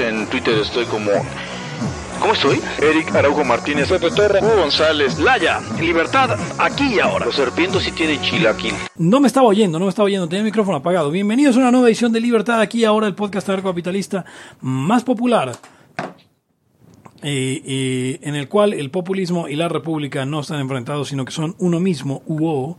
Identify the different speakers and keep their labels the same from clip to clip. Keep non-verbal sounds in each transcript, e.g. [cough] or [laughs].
Speaker 1: en Twitter estoy como... ¿Cómo estoy? Eric Araujo Martínez, Pepe Torra, Hugo González,
Speaker 2: Laya, libertad aquí y ahora.
Speaker 3: Los serpientes sí tienen chilaquil.
Speaker 4: No me estaba oyendo, no me estaba oyendo, tenía el micrófono apagado. Bienvenidos a una nueva edición de Libertad aquí y ahora, el podcast anarcocapitalista más popular. eh, eh, en el cual el populismo y la república no están enfrentados, sino que son uno mismo, UO.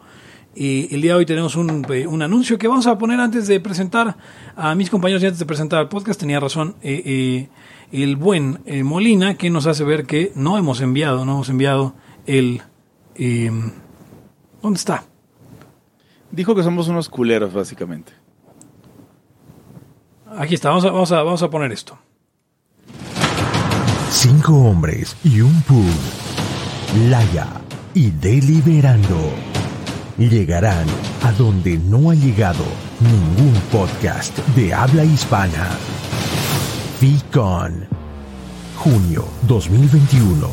Speaker 4: Y el día de hoy tenemos un, eh, un anuncio que vamos a poner antes de presentar a mis compañeros y antes de presentar el podcast. Tenía razón eh, eh, el buen eh, Molina, que nos hace ver que no hemos enviado, no hemos enviado el... eh, ¿Dónde está?
Speaker 5: Dijo que somos unos culeros, básicamente.
Speaker 4: Aquí está, vamos a, vamos a, vamos a poner esto.
Speaker 6: Cinco hombres y un pool. Laya y Deliberando. Llegarán a donde no ha llegado ningún podcast de habla hispana. FICON. Junio 2021.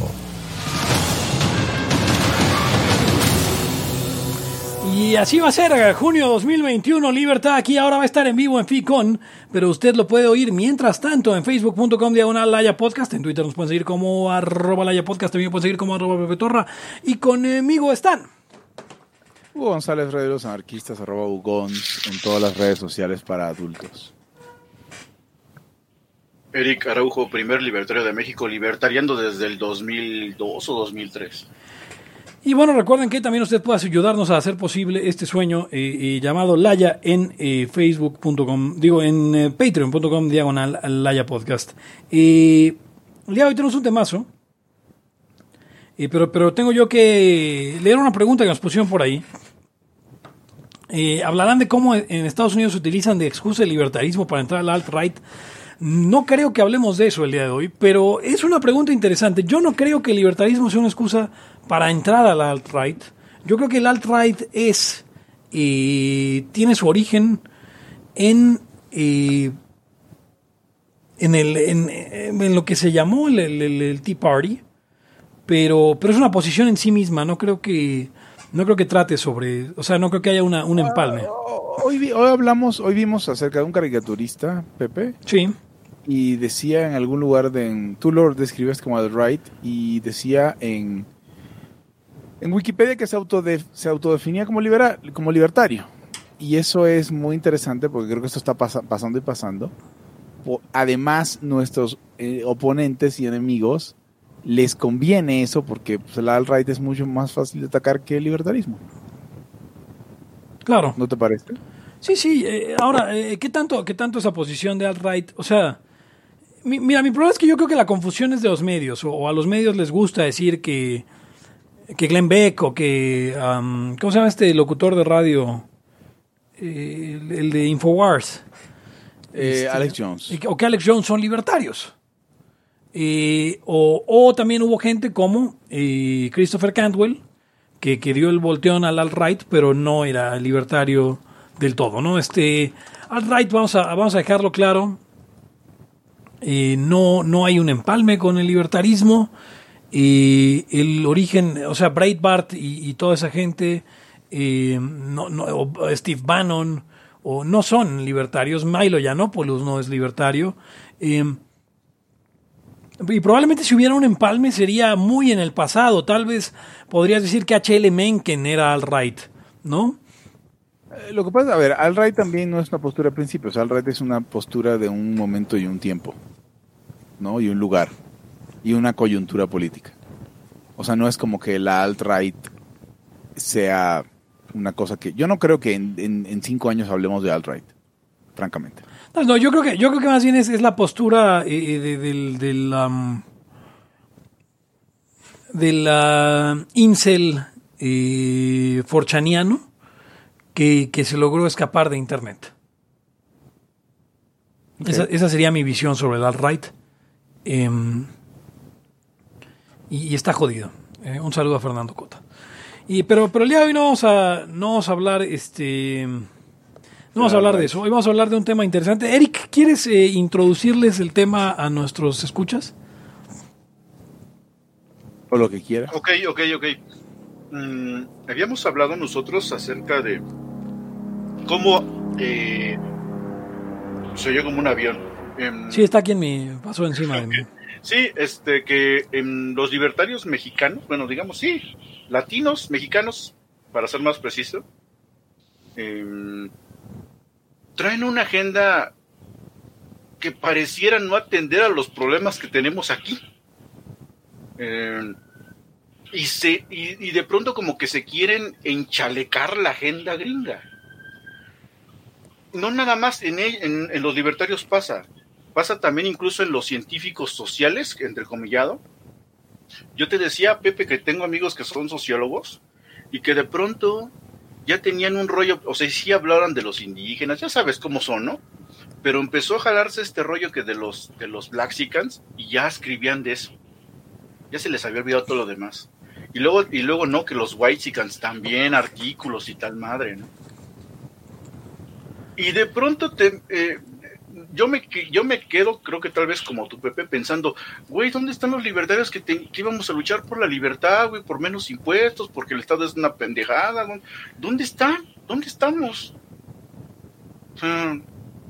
Speaker 4: Y así va a ser, junio 2021, Libertad aquí ahora va a estar en vivo en FICON, pero usted lo puede oír mientras tanto en facebook.com diagonal Laya Podcast, en Twitter nos pueden seguir como arroba Laya Podcast, también pueden seguir como arroba Pepe Torra, y conmigo están.
Speaker 5: Hugo González, Red de los Anarquistas, arroba Ugons, en todas las redes sociales para adultos.
Speaker 7: Eric Araujo, primer libertario de México, libertariando desde el 2002 o 2003.
Speaker 4: Y bueno, recuerden que también usted puede ayudarnos a hacer posible este sueño eh, eh, llamado Laya en eh, facebook.com, digo en eh, patreon.com diagonal Laya Podcast. Eh, el día de hoy tenemos un temazo, eh, pero, pero tengo yo que leer una pregunta que nos pusieron por ahí. Eh, hablarán de cómo en Estados Unidos se utilizan de excusa el libertarismo para entrar al alt-right. No creo que hablemos de eso el día de hoy, pero es una pregunta interesante. Yo no creo que el libertarismo sea una excusa para entrar al alt-right. Yo creo que el alt-right es, eh, tiene su origen en, eh, en, el, en, en lo que se llamó el, el- el- el Tea Party, pero, pero es una posición en sí misma. No creo que, no creo que trate sobre, o sea, no creo que haya una, un empalme.
Speaker 5: Hoy, hoy hablamos, hoy vimos acerca de un caricaturista, Pepe,
Speaker 4: Sí.
Speaker 5: y decía en algún lugar de, en- tú lo describes como alt-right y decía en en Wikipedia que se autode- se autodefinía como libera- como libertario y eso es muy interesante porque creo que esto está pasa- pasando y pasando además nuestros eh, oponentes y enemigos les conviene eso porque pues, el alt-right es mucho más fácil de atacar que el libertarismo
Speaker 4: Claro.
Speaker 5: ¿no te parece?
Speaker 4: Sí, sí. eh, ahora, eh, ¿qué tanto, qué tanto esa posición de alt-right? O sea, mi- mira, mi problema es que yo creo que la confusión es de los medios, o, o a los medios les gusta decir que, que Glenn Beck o que, ¿cómo se llama este locutor de radio? Eh, el, el de Infowars. Este,
Speaker 5: Alex Jones
Speaker 4: O que Alex Jones son libertarios. Eh, o, también hubo gente como eh, Christopher Cantwell, que, que dio el volteón al alt-right, pero no era libertario del todo, ¿no? Este, alt-right, vamos a, vamos a dejarlo claro, eh, no, no hay un empalme con el libertarismo. eh, el origen, o sea, Breitbart y, y toda esa gente, eh, no, no, o Steve Bannon, o no son libertarios. Milo Yiannopoulos no es libertario. Y probablemente si hubiera un empalme sería muy en el pasado. Tal vez podrías decir que H.L. Mencken era alt-right, ¿no?
Speaker 5: Eh, Lo que pasa, a ver, alt-right también no es una postura de principios, alt-right es una postura de un momento y un tiempo, ¿no? Y un lugar, y una coyuntura política. O sea, no es como que la alt-right sea una cosa que yo no creo que en, en- en cinco años hablemos de alt-right, francamente.
Speaker 4: No, no, yo creo que, yo creo que más bien es, es la postura eh, de- del, del, incel eh, forchaniano que, que se logró escapar de Internet. Esa, esa sería mi visión sobre el alt-right. Em, y, y está jodido. Eh, un saludo a Fernando Cota. Y, pero, pero el día de hoy no vamos a, no vamos a hablar este, no vamos a hablar de eso. Hoy vamos a hablar de un tema interesante. Eric, ¿quieres eh, introducirles el tema a nuestros escuchas?
Speaker 5: O lo que quiera.
Speaker 7: Ok, ok, ok. Mm, habíamos hablado nosotros acerca de cómo eh, se oyó como un avión. Em,
Speaker 4: Sí, está aquí en mi. Pasó encima de mí. [laughs]
Speaker 7: Sí, este, que en los libertarios mexicanos, bueno, digamos, sí, latinos, mexicanos, para ser más preciso, em, traen una agenda que pareciera no atender a los problemas que tenemos aquí. Em, y, se, y, de pronto como que se quieren enchalecar la agenda gringa. No nada más en, en, en los libertarios pasa pasa también incluso en los científicos sociales, entrecomillado. Yo te decía, Pepe, que tengo amigos que son sociólogos y que de pronto ya tenían un rollo, o sea, sí hablaban de los indígenas, ya sabes cómo son, ¿no? Pero empezó a jalarse este rollo que de los, de los Blaxicans y ya escribían de eso. Ya se les había olvidado todo lo demás. Y luego, y luego no, que los Whitexicans también, artículos y tal madre, ¿no? Y de pronto te, eh, yo me, yo me quedo, creo que tal vez como tu Pepe, pensando, güey, ¿dónde están los libertarios que, te- que íbamos a luchar por la libertad, güey, por menos impuestos, porque el Estado es una pendejada, güey? ¿Dónde están? ¿Dónde estamos?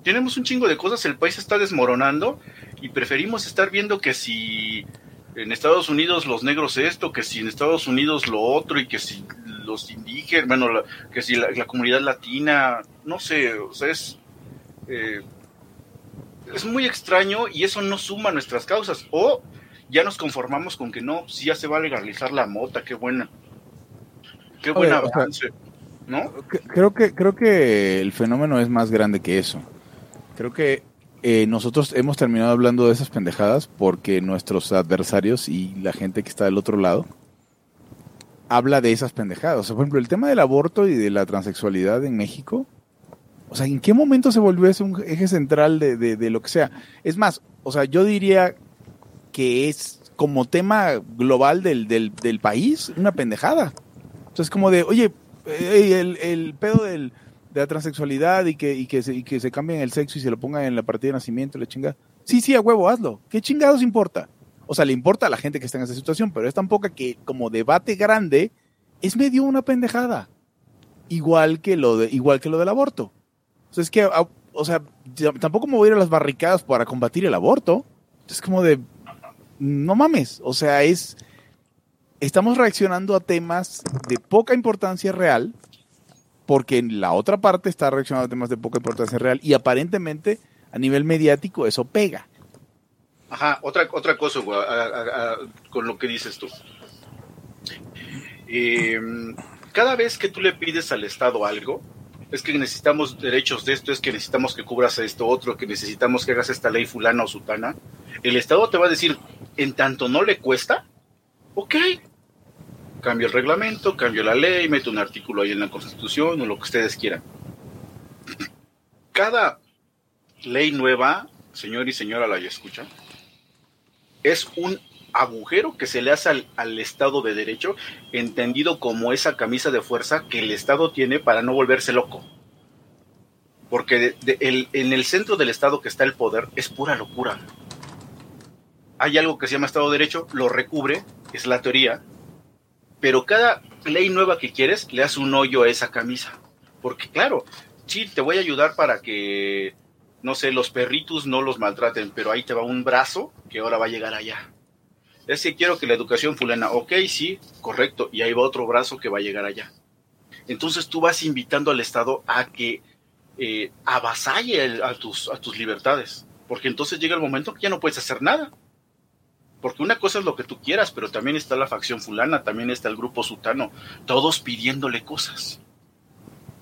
Speaker 7: Tenemos un chingo de cosas, el país está desmoronando y preferimos estar viendo que si en Estados Unidos los negros esto, que si en Estados Unidos lo otro y que si los indígenas, bueno, la- que si la, la comunidad latina, no sé, o sea, es... eh, es muy extraño y eso no suma nuestras causas. O ya nos conformamos con que no, si ya se va a legalizar la mota, qué buena. Qué buen
Speaker 5: Oye, o sea,
Speaker 7: avance, ¿no?
Speaker 5: Creo que, creo que el fenómeno es más grande que eso. Creo que eh, nosotros hemos terminado hablando de esas pendejadas porque nuestros adversarios y la gente que está del otro lado habla de esas pendejadas. O sea, por ejemplo, el tema del aborto y de la transexualidad en México. O sea, ¿en qué momento se volvió eso un eje central de, de- lo que sea? Es más, o sea, yo diría que es como tema global del, del, del país una pendejada. Entonces, como de, oye, el, el pedo de la transexualidad y que, y, que se, y que se cambien el sexo y se lo pongan en la partida de nacimiento, la chingada. Sí, sí, a huevo, hazlo. ¿Qué chingados importa? O sea, le importa a la gente que está en esa situación, pero es tan poca que como debate grande es medio una pendejada. Igual que lo, igual que lo del aborto. Sea, es que, a- o sea, tampoco me voy a ir a las barricadas para combatir el aborto. Es como de, no mames. O sea, es, estamos reaccionando a temas de poca importancia real, porque en la otra parte está reaccionando a temas de poca importancia real y aparentemente a nivel mediático eso pega.
Speaker 7: Ajá, otra, otra cosa, güey, con lo que dices tú. Eh, cada vez que tú le pides al Estado algo, es que necesitamos derechos de esto, es que necesitamos que cubras esto otro, que necesitamos que hagas esta ley fulana o sutana, el Estado te va a decir, en tanto no le cuesta, ok, cambio el reglamento, cambio la ley, meto un artículo ahí en la Constitución o lo que ustedes quieran. Cada ley nueva, señor y señora la escucha, es un agujero que se le hace al, Estado de Derecho, entendido como esa camisa de fuerza que el Estado tiene para no volverse loco. Porque en el centro del Estado que está el poder es pura locura. Hay algo que se llama Estado de Derecho, lo recubre, es la teoría, pero cada ley nueva que quieres le hace un hoyo a esa camisa. Porque claro, sí, te voy a ayudar para que, no sé, los perritos no los maltraten, pero ahí te va un brazo que ahora va a llegar allá. Es que quiero que la educación fulana, ok, sí, correcto, y ahí va otro brazo que va a llegar allá. Entonces tú vas invitando al Estado a que eh, avasalle a, tus, a tus libertades, porque entonces llega el momento que ya no puedes hacer nada. Porque una cosa es lo que tú quieras, pero también está la facción fulana, también está el grupo sutano, todos pidiéndole cosas.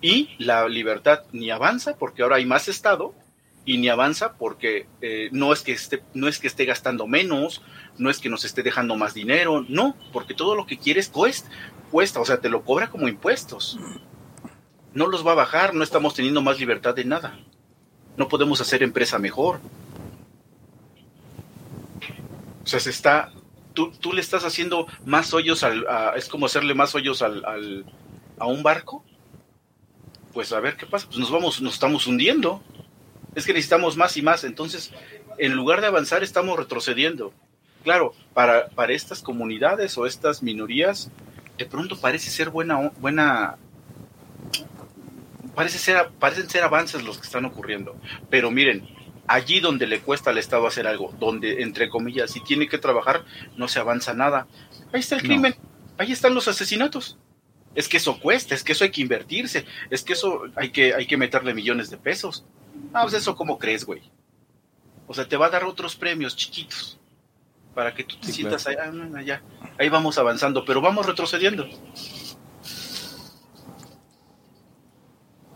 Speaker 7: Y la libertad ni avanza porque ahora hay más Estado y ni avanza porque eh, no, es que esté, no es que esté gastando menos, no es que nos esté dejando más dinero, no, porque todo lo que quieres cuesta, cuesta, o sea, te lo cobra como impuestos. No los va a bajar, no estamos teniendo más libertad de nada. No podemos hacer empresa mejor. O sea, se está, tú, tú le estás haciendo más hoyos al, a- es como hacerle más hoyos al, al- a un barco. Pues a ver qué pasa, pues nos vamos, nos estamos hundiendo. Es que necesitamos más y más, entonces, en lugar de avanzar, estamos retrocediendo. Claro, para, para estas comunidades o estas minorías, de pronto parece ser buena, buena, parece ser, parecen ser avances los que están ocurriendo. Pero miren, allí donde le cuesta al Estado hacer algo, donde, entre comillas, si tiene que trabajar, no se avanza nada. Ahí está el
Speaker 5: No.
Speaker 7: crimen, ahí están los asesinatos. Es que eso cuesta, es que eso hay que invertirse, es que eso hay que, hay que meterle millones de pesos. Ah, pues eso, ¿cómo crees, güey? O sea, te va a dar otros premios chiquitos para que tú te
Speaker 5: Sí,
Speaker 7: sientas allá, allá. Ahí vamos avanzando, pero vamos retrocediendo.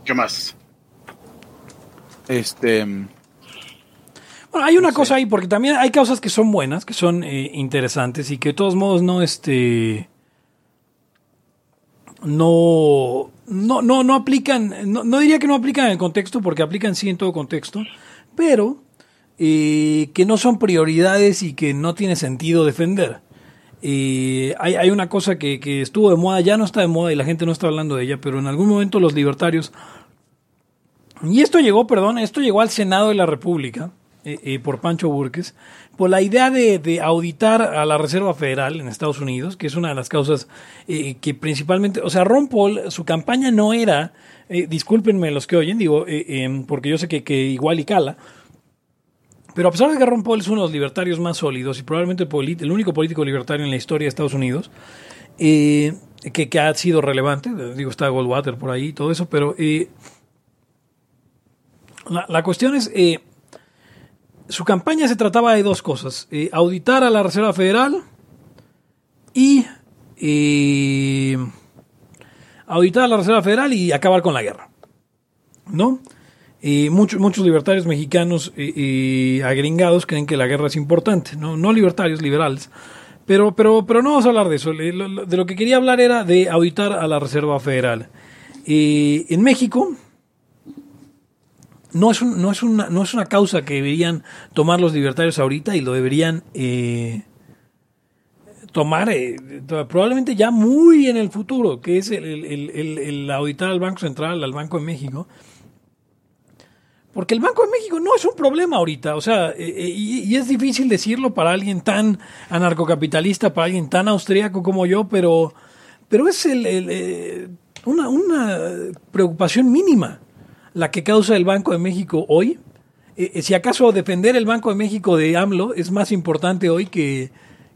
Speaker 7: ¿Qué más?
Speaker 5: Este,
Speaker 4: Bueno, hay una cosa ahí, porque también hay causas que son buenas, que son eh, interesantes y que de todos modos no, este, no, no, no, no aplican, no, no diría que no aplican en el contexto, porque aplican sí en todo contexto, pero eh, que no son prioridades y que no tiene sentido defender. Eh, hay, hay una cosa que, que estuvo de moda, ya no está de moda y la gente no está hablando de ella, pero en algún momento los libertarios y esto llegó, perdón, esto llegó al Senado de la República eh, eh, por Pancho Burques, por la idea de, de auditar a la Reserva Federal en Estados Unidos, que es una de las causas eh, que principalmente, o sea, Ron Paul, su campaña no era, eh, discúlpenme los que oyen, digo, em, porque yo sé que, igual y cala, pero a pesar de que Ron Paul es uno de los libertarios más sólidos y probablemente el, único político libertario en la historia de Estados Unidos, que, ha sido relevante, digo, está Goldwater por ahí y todo eso, pero... eh, la, cuestión es, su campaña se trataba de dos cosas, eh, auditar a la Reserva Federal y eh, auditar a la Reserva Federal y acabar con la guerra. ¿No? Eh, muchos, muchos libertarios mexicanos eh, agringados creen que la guerra es importante, no, no libertarios, liberales. Pero, pero, pero no vamos a hablar de eso. De lo que quería hablar era de auditar a la Reserva Federal. En México, no es, un- no, es una, no es una causa que deberían tomar los libertarios ahorita y lo deberían eh, tomar eh, probablemente ya muy en el futuro, que es el, el- el- auditar al Banco Central, al Banco de México. Porque el Banco de México no es un problema ahorita, o sea, eh, eh, y, es difícil decirlo para alguien tan anarcocapitalista, para alguien tan austríaco como yo, pero, pero es una, una preocupación mínima la que causa el Banco de México hoy. Eh, eh, si acaso defender el Banco de México de AMLO es más importante hoy que,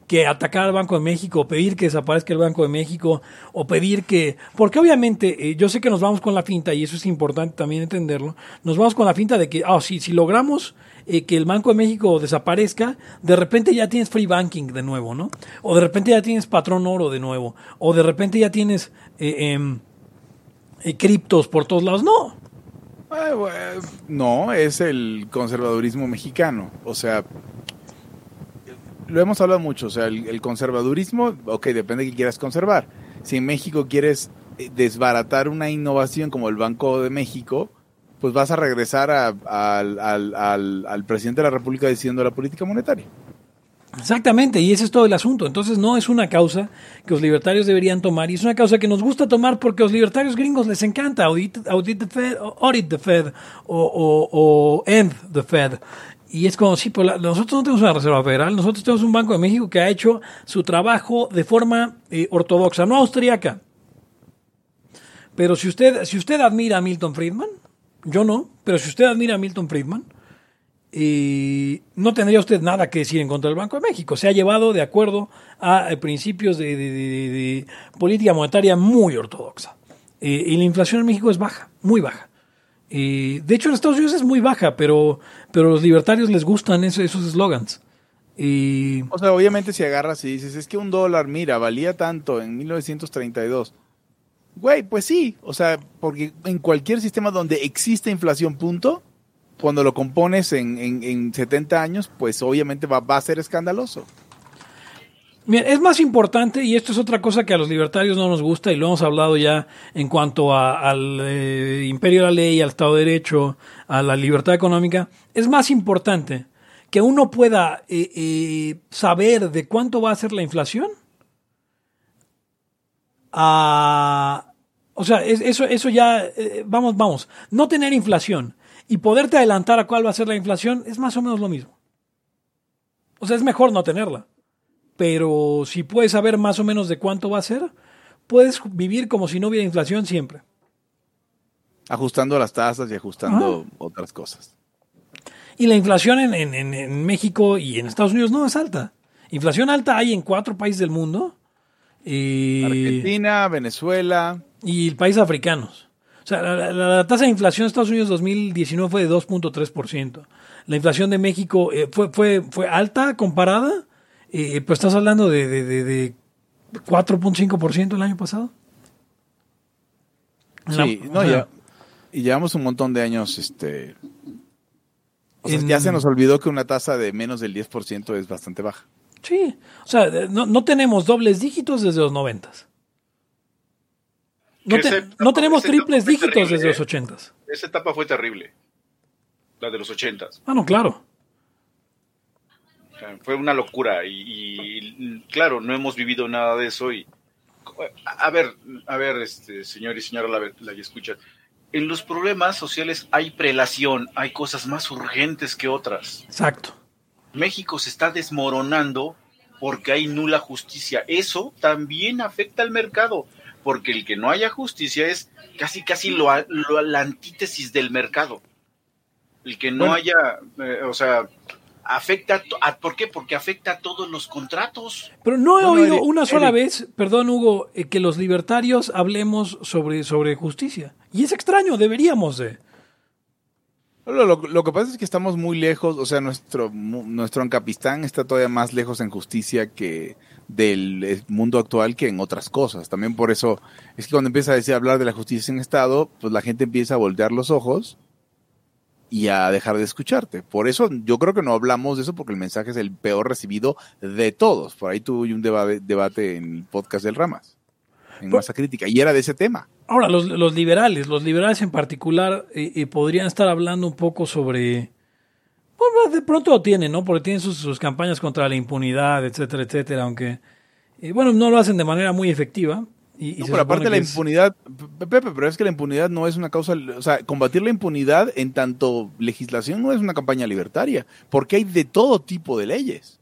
Speaker 4: que atacar al Banco de México, o pedir que desaparezca el Banco de México, o pedir que... Porque obviamente, eh, yo sé que nos vamos con la finta, y eso es importante también entenderlo, nos vamos con la finta de que, ah, si logramos eh, que el Banco de México desaparezca, de repente ya tienes free banking de nuevo, ¿no? O de repente ya tienes patrón oro de nuevo, o de repente ya tienes eh, em, criptos por todos lados. No,
Speaker 5: no, es el conservadurismo mexicano. O sea, lo hemos hablado mucho. O sea, el, conservadurismo, ok, depende de qué quieras conservar. Si en México quieres eh, desbaratar una innovación como el Banco de México, pues vas a regresar al- al- al presidente de la República diciendo la política monetaria.
Speaker 4: Exactamente, y ese es todo el asunto. Entonces no es una causa que los libertarios deberían tomar, y es una causa que nos gusta tomar porque a los libertarios gringos les encanta audit, the Fed, audit the Fed, o, end the Fed. Y es como, sí, pues nosotros no tenemos una Reserva Federal, nosotros tenemos un Banco de México que ha hecho su trabajo de forma eh, ortodoxa, no austríaca. Pero si usted, si usted admira a Milton Friedman, yo no, pero si usted admira a Milton Friedman, y no tendría usted nada que decir en contra del Banco de México. Se ha llevado de acuerdo a eh, principios de, política monetaria muy ortodoxa. Eh, y la inflación en México es baja, muy baja. Eh, de hecho, en Estados Unidos es muy baja, pero, pero los libertarios les gustan eso- esos eslogans. Y
Speaker 5: O sea, obviamente si agarras y dices, es que un dólar, mira, valía tanto en 1932. Güey, pues sí, o sea, porque en cualquier sistema donde existe inflación, punto, cuando lo compones en, en, en 70 años, pues obviamente va, va a ser escandaloso.
Speaker 4: Es más importante, y esto es otra cosa que a los libertarios no nos gusta, y lo hemos hablado ya en cuanto al eh, imperio de la ley, al Estado de Derecho, a la libertad económica, es más importante que uno pueda eh, eh, saber de cuánto va a ser la inflación. a- o sea, es- eso, eso ya, eh, vamos, vamos, no tener inflación y poderte adelantar a cuál va a ser la inflación es más o menos lo mismo. O sea, es mejor no tenerla pero si puedes saber más o menos de cuánto va a ser, puedes vivir como si no hubiera inflación siempre.
Speaker 5: Ajustando las tasas y ajustando otras cosas.
Speaker 4: Y la inflación en, en- en- en México y en Estados Unidos no es alta. Inflación alta hay en cuatro países del mundo y,
Speaker 5: Argentina, Venezuela.
Speaker 4: y países africanos. O sea, la, la- la tasa de inflación de Estados Unidos 2019 fue de 2.3%. La inflación de México eh, fue, fue, fue alta comparada, eh, pero estás hablando de, de, de- de 4.5% el año pasado. La-
Speaker 5: Sí, no,
Speaker 4: o sea,
Speaker 5: ya. Y llevamos un montón de años, este. O sea,
Speaker 4: En-
Speaker 5: ya se nos olvidó que una tasa de menos del 10% es bastante baja.
Speaker 4: Sí, o sea, no, no tenemos dobles dígitos desde los noventas. No, te- tenemos triples dígitos
Speaker 7: terrible,
Speaker 4: desde los
Speaker 7: ¿eh?
Speaker 4: ochentas.
Speaker 7: Esa etapa fue terrible. La de los ochentas.
Speaker 4: Ah, no, claro.
Speaker 7: O sea, fue una locura y, y, claro, no hemos vivido nada de eso y a a ver, a ver, este señor y señora la, la escucha. En los problemas sociales hay prelación, hay cosas más urgentes que otras.
Speaker 4: Exacto.
Speaker 7: México se está desmoronando porque hay nula justicia. Eso también afecta al mercado, porque el que no haya justicia es casi casi lo, lo- la antítesis del mercado. El que no
Speaker 5: Bueno.
Speaker 7: haya, eh, o sea, afecta, a to- a- ¿por qué? Porque afecta a todos los contratos.
Speaker 4: Pero no he
Speaker 5: Bueno,
Speaker 4: oído
Speaker 5: Eric-
Speaker 4: una sola
Speaker 5: Eric.
Speaker 4: vez, perdón Hugo, eh, que los libertarios hablemos sobre, sobre justicia. Y es extraño, deberíamos de.
Speaker 5: Lo, lo- lo que pasa es que estamos muy lejos, o sea, nuestro, nuestro Ancapistán está todavía más lejos en justicia que del eh, mundo actual que en otras cosas. También por eso es que cuando empieza a decir hablar de la justicia en Estado, pues la gente empieza a voltear los ojos y a dejar de escucharte. Por eso yo creo que no hablamos de eso porque el mensaje es el peor recibido de todos. Por ahí tuve un debate, debate en el podcast del Ramas, en
Speaker 4: Por-
Speaker 5: masa crítica, y era de ese tema.
Speaker 4: Ahora, los, los liberales, los liberales en particular, eh, eh, podrían estar hablando un poco sobre. Bueno, de pronto lo tienen, ¿no? Porque tienen sus, sus campañas contra la impunidad, etcétera, etcétera, aunque. eh, bueno, no lo hacen de manera muy efectiva. Y, y
Speaker 5: No, pero aparte la
Speaker 4: es-
Speaker 5: impunidad, Pe- Pepe, pero es que la impunidad no es una causa, o sea, combatir la impunidad en tanto legislación no es una campaña libertaria, porque hay de todo tipo de leyes.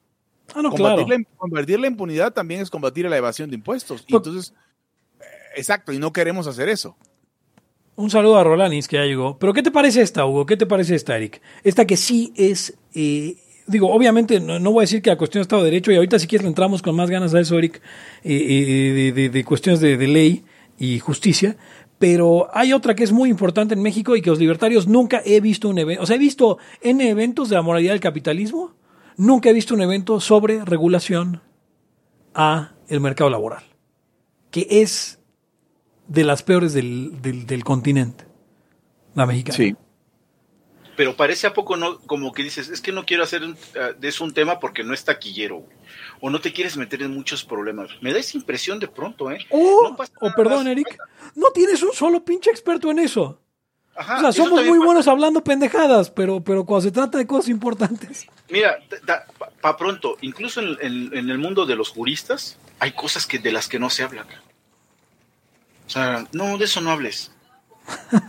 Speaker 4: Ah, no,
Speaker 5: combatir,
Speaker 4: claro.
Speaker 5: la, combatir la impunidad también es combatir la evasión de impuestos. Y
Speaker 4: Pues-
Speaker 5: entonces, exacto, y no queremos hacer eso.
Speaker 4: Un saludo a Rolanis que ya llegó. Pero ¿qué te parece esta, Hugo? ¿Qué te parece esta, Eric? Esta que sí es... eh, digo, obviamente no, no voy a decir que la cuestión de Estado de Derecho, y ahorita si quieres entramos con más ganas a eso, Eric, eh, eh, de, de- de cuestiones de, de ley y justicia, pero hay otra que es muy importante en México y que los libertarios nunca he visto un evento, o sea, he visto en eventos de la moralidad del capitalismo, nunca he visto un evento sobre regulación a el mercado laboral, que es de las peores del, del, del continente, la mexicana.
Speaker 7: Pero parece a poco no, como que dices, es que no quiero hacer un- ah, de eso un tema porque no es taquillero, güey. o no te quieres meter en muchos problemas. Me da esa impresión de pronto, ¿eh?
Speaker 4: O,
Speaker 7: No pasa
Speaker 4: o perdón,
Speaker 7: más.
Speaker 4: Eric, no tienes un solo pinche experto en eso.
Speaker 7: Ajá,
Speaker 4: o sea, somos muy
Speaker 7: pasa.
Speaker 4: buenos hablando pendejadas, pero, pero cuando se trata de cosas importantes.
Speaker 7: Mira, para pa pronto, incluso en, en- en el mundo de los juristas, hay cosas que de las que no se habla. O sea, no, de eso no hables.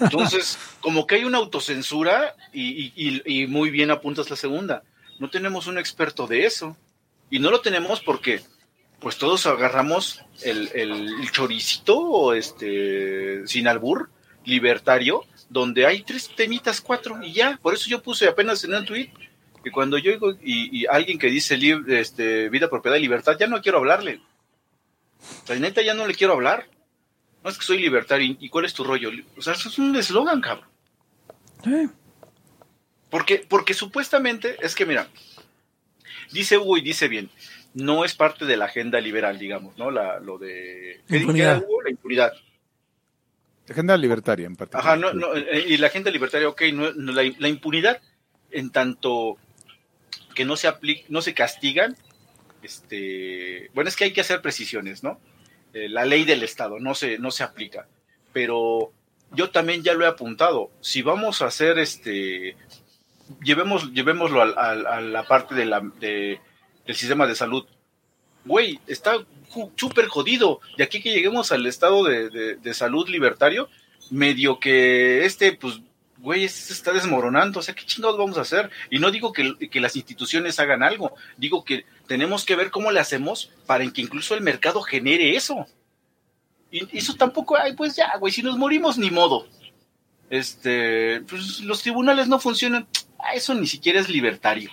Speaker 7: Entonces, [laughs] como que hay una autocensura y, y- y- muy bien apuntas la segunda. No tenemos un experto de eso. Y no lo tenemos porque, pues todos agarramos el, el choricito o este, sin albur, libertario, donde hay tres temitas, cuatro, y ya. Por eso yo puse apenas en un tweet que cuando yo oigo y, y alguien que dice este, vida, propiedad y libertad, ya no quiero hablarle. O sea, neta, ya no le quiero hablar. No es que soy libertario. ¿Y cuál es tu rollo? O sea, eso es un eslogan, cabrón.
Speaker 4: Sí.
Speaker 7: Porque, porque supuestamente, es que mira, dice Hugo y dice bien, no es parte de la agenda liberal, digamos, ¿no? La, lo de... ¿qué-
Speaker 4: Impunidad.
Speaker 7: era, Hugo? La impunidad.
Speaker 5: Agenda libertaria en particular.
Speaker 7: Ajá, no, no, eh, y la agenda libertaria, ok, no, no, la, la impunidad, en tanto que no se aplica, no se castigan, este, bueno, es que hay que hacer precisiones, ¿no? Eh, la ley del Estado no se, no se aplica, pero yo también ya lo he apuntado, si vamos a hacer este, llevemos, llevémoslo a, la parte de la, de- del sistema de salud, güey, está súper jodido. De aquí que lleguemos al estado de salud libertario, medio que este, pues, güey, este se está desmoronando. O sea, ¿qué chingados vamos a hacer? Y no digo que, que las instituciones hagan algo, digo que tenemos que ver cómo le hacemos para que incluso el mercado genere eso. Y eso tampoco, ay, pues ya, güey, si nos morimos, ni modo. Este, pues los tribunales no funcionan. Eso ni siquiera es libertario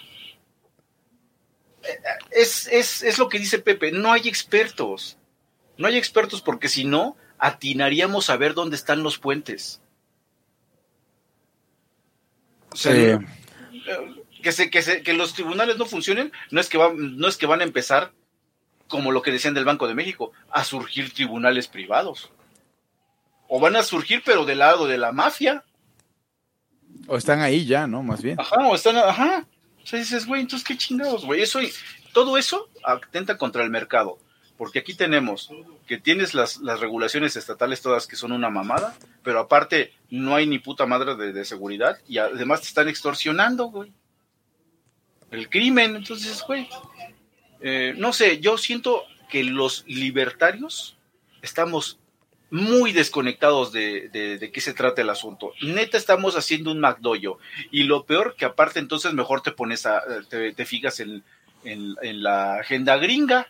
Speaker 7: es, es, es lo que dice Pepe, no hay expertos. No hay expertos porque si no, atinaríamos a ver dónde están los puentes. O sea,
Speaker 5: Eh,
Speaker 7: que, se, que, se, que los tribunales no funcionen, no es que, van, no es que van a empezar, como lo que decían del Banco de México, a surgir tribunales privados. O van a surgir, pero del lado de la mafia.
Speaker 5: o están ahí ya, ¿no? Más bien.
Speaker 7: Ajá, o están, ajá. O sea, dices, güey, entonces qué chingados, güey. Eso, todo eso atenta contra el mercado. Porque aquí tenemos que tienes las, las regulaciones estatales todas que son una mamada, pero aparte no hay ni puta madre de, de seguridad y además te están extorsionando, güey. El crimen, entonces, güey. eh, no sé, yo siento que los libertarios estamos muy desconectados de, de, de qué se trata el asunto. Neta estamos haciendo un McDoyo. Y lo peor que aparte entonces mejor te pones a, te, te fijas en, en, la agenda gringa.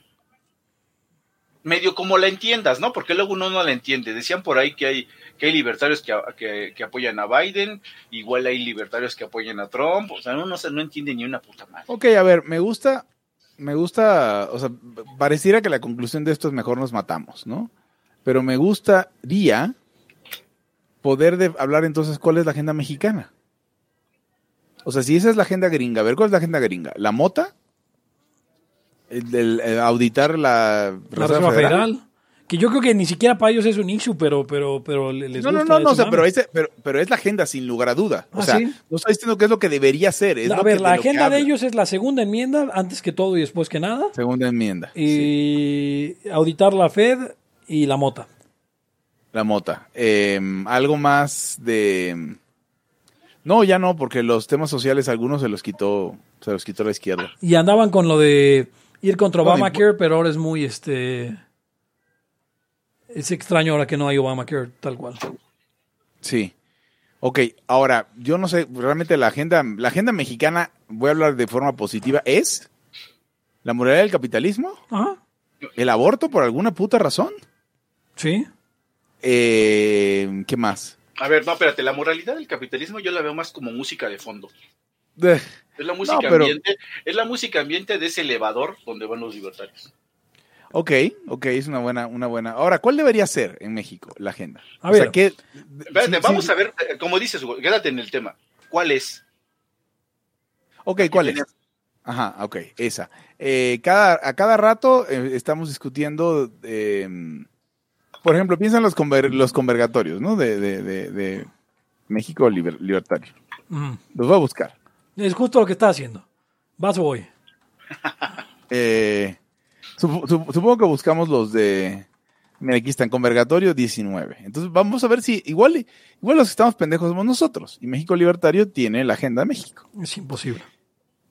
Speaker 7: Medio como la entiendas, ¿no? Porque luego uno no la entiende. Decían por ahí que hay, que hay libertarios que, que, apoyan a Biden, igual hay libertarios que apoyan a Trump. O sea, uno no, no entiende ni una puta madre.
Speaker 5: Ok, a ver, me gusta, me gusta, o sea, pareciera que la conclusión de esto es mejor nos matamos, ¿no? Pero me gustaría poder de hablar entonces cuál es la agenda mexicana. O sea, si esa es la agenda gringa, a ver, ¿cuál es la agenda gringa? ¿La mota? ¿El, el, el auditar la
Speaker 4: Reserva, la Reserva Federal? Federal? Que yo creo que ni siquiera para ellos es un issue, pero, pero, pero les
Speaker 5: no,
Speaker 4: gusta.
Speaker 5: No, no, no, o sea, pero, pero, pero, es la agenda sin lugar a duda. O
Speaker 4: ¿Ah,
Speaker 5: sea,
Speaker 4: ¿sí?
Speaker 5: no estoy diciendo que es lo que debería ser. Es
Speaker 4: a
Speaker 5: lo
Speaker 4: ver,
Speaker 5: que,
Speaker 4: la
Speaker 5: de
Speaker 4: agenda de ellos es la segunda enmienda, antes que todo y después que nada.
Speaker 5: Segunda enmienda.
Speaker 4: Y sí. auditar la Fed y la mota.
Speaker 5: La mota. Eh, algo más de. No, ya no, porque los temas sociales algunos se los quitó, se los quitó la izquierda.
Speaker 4: Y andaban con lo de ir contra Obamacare, pero ahora es muy este. Es extraño ahora que no hay Obamacare tal cual.
Speaker 5: Sí. Ok, ahora, yo no sé, realmente la agenda, la agenda mexicana, voy a hablar de forma positiva, es la moralidad del capitalismo,
Speaker 4: Ajá.
Speaker 5: el aborto por alguna puta razón.
Speaker 4: Sí.
Speaker 5: Eh, ¿Qué más?
Speaker 7: A ver, no, espérate, la moralidad del capitalismo yo la veo más como música de fondo. Es la música
Speaker 5: No, pero-
Speaker 7: ambiente, es la música ambiente de ese elevador donde van los libertarios.
Speaker 5: ok, ok, es una buena, una buena. Ahora, ¿cuál debería ser en México la agenda?
Speaker 4: A
Speaker 5: o sea,
Speaker 4: ver.
Speaker 5: ¿qué-
Speaker 7: Espérate,
Speaker 5: sí,
Speaker 7: vamos
Speaker 5: sí,
Speaker 7: a ver, eh, como dices, Hugo, quédate en el tema. ¿Cuál es?
Speaker 5: Ok, ¿cuál es? Ajá, ok, esa. Eh, cada, a cada rato eh, estamos discutiendo, eh, por ejemplo, piensa en los, conver- los convergatorios, ¿no? De, de- de- de México liber- libertario.
Speaker 4: Mm.
Speaker 5: Los voy a buscar.
Speaker 4: Es justo lo que está haciendo. Vas o voy. [laughs]
Speaker 5: Eh, sup- sup- supongo que buscamos los de... Mira, aquí están, Convergatorio 19. Entonces vamos a ver si igual, igual los que estamos pendejos somos nosotros. Y México Libertario tiene la agenda de México.
Speaker 4: Es imposible.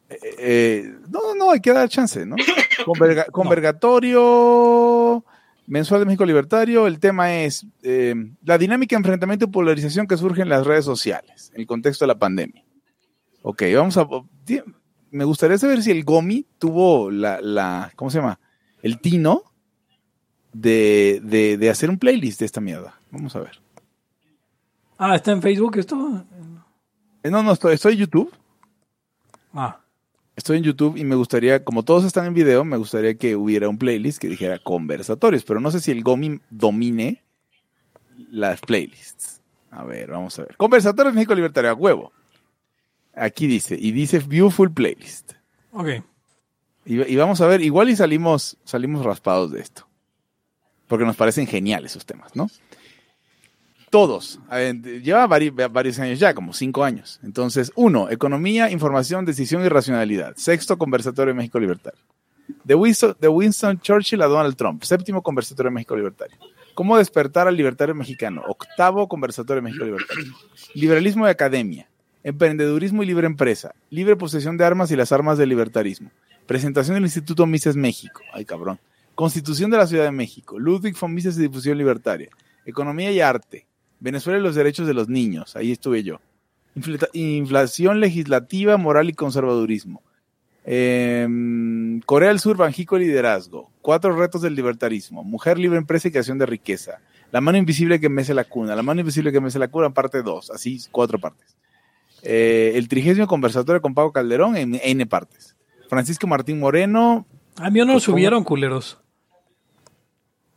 Speaker 5: Eh, no, no, no, hay que dar chance, ¿no? [coughs] Converga- Convergatorio mensual de México Libertario. El tema es eh, la dinámica de enfrentamiento y polarización que surge en las redes sociales en el contexto de la pandemia. Ok, vamos a. Me gustaría saber si el Gomi tuvo la, la ¿cómo se llama? El tino de, de, de hacer un playlist de esta mierda. Vamos a ver.
Speaker 4: Ah, ¿está en Facebook esto?
Speaker 5: Eh, no, no, estoy, estoy en YouTube.
Speaker 4: Ah,
Speaker 5: Estoy en YouTube y me gustaría, como todos están en video, me gustaría que hubiera un playlist que dijera conversatorios, pero no sé si el Gomi domine las playlists. A ver, vamos a ver. Conversatorios México Libertario, a huevo. Aquí dice, y dice Viewful Playlist.
Speaker 4: ok.
Speaker 5: Y, y vamos a ver, igual y salimos, salimos raspados de esto. Porque nos parecen geniales esos temas, ¿no? Todos. Lleva vari- varios años ya, como cinco años. Entonces, uno, economía, información, decisión y racionalidad. Sexto, conversatorio de México Libertario. De Winston, de Winston Churchill a Donald Trump. Séptimo, conversatorio de México Libertario. ¿Cómo despertar al libertario mexicano? Octavo, conversatorio de México Libertario. Liberalismo de academia. Emprendedurismo y libre empresa. Libre posesión de armas y las armas del libertarismo. Presentación del Instituto Mises México. Ay, cabrón. Constitución de la Ciudad de México. Ludwig von Mises y difusión libertaria. Economía y arte. Venezuela y los derechos de los niños. Ahí estuve yo. Inflación legislativa, moral y conservadurismo. Em, Corea del Sur, Banjico y liderazgo. Cuatro retos del libertarismo. Mujer, libre empresa y creación de riqueza. La mano invisible que mece la cuna. La mano invisible que mece la cuna, parte 2. Así, cuatro partes. Eh, el trigésimo conversatorio con Pago Calderón en N partes. Francisco Martín Moreno.
Speaker 4: A mí no lo
Speaker 5: ¿cómo?
Speaker 4: subieron, culeros.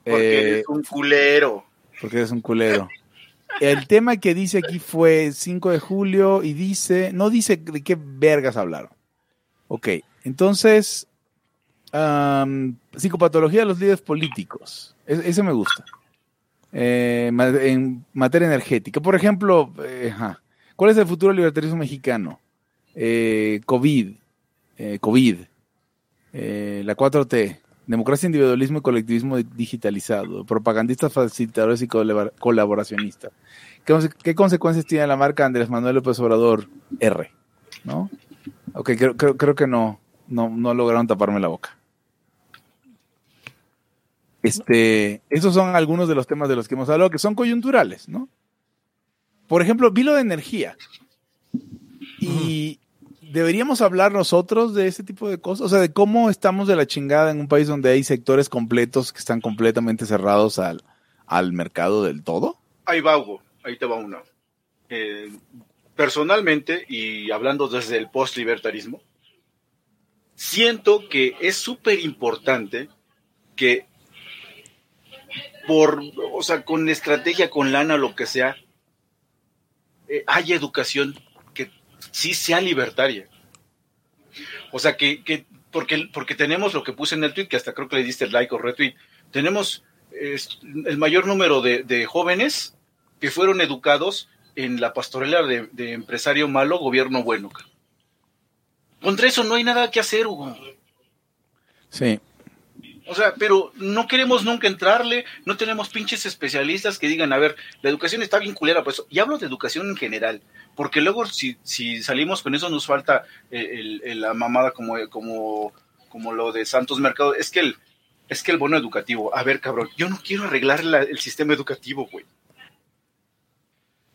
Speaker 7: Porque
Speaker 5: eh,
Speaker 7: eres un culero.
Speaker 5: porque eres un culero. El tema que dice aquí fue 5 de julio y dice, no dice de qué vergas hablaron. Ok, entonces, psicopatología de los líderes políticos. E- ese me gusta. Eh, en materia energética. Por ejemplo, eh, ajá. ¿Cuál es el futuro del libertarismo mexicano? Eh, COVID, eh, COVID, eh, la 4T, democracia, individualismo y colectivismo di- digitalizado, propagandistas, facilitadores y colabor- colaboracionistas. ¿Qué, conse- qué consecuencias tiene la marca Andrés Manuel López Obrador R? ¿No? Ok, creo, creo, creo que no, no, no lograron taparme la boca. Este, esos son algunos de los temas de los que hemos hablado que son coyunturales, ¿no? Por ejemplo, vi lo de energía. Y deberíamos hablar nosotros de ese tipo de cosas, o sea, de cómo estamos de la chingada en un país donde hay sectores completos que están completamente cerrados al, al mercado del todo.
Speaker 7: Ahí va, Hugo. Ahí te va uno. Eh, personalmente, y hablando desde el post-libertarismo, siento que es súper importante que por, o sea, con estrategia, con lana, lo que sea, eh, haya educación que sí sea libertaria. O sea, que, que porque, porque tenemos lo que puse en el tweet, que hasta creo que le diste like o retweet, tenemos el mayor número de, de jóvenes que fueron educados en la pastorela de, de empresario malo, gobierno bueno. Contra eso no hay nada que hacer, Hugo.
Speaker 5: Sí.
Speaker 7: O sea, pero no queremos nunca entrarle, no tenemos pinches especialistas que digan, a ver, la educación está bien culera, pues, y hablo de educación en general, porque luego si, si salimos con eso nos falta eh, el- el- la mamada como, como, como lo de Santos Mercado, es que el, es que el bono educativo, a ver, cabrón, yo no quiero arreglar la- el sistema educativo, güey.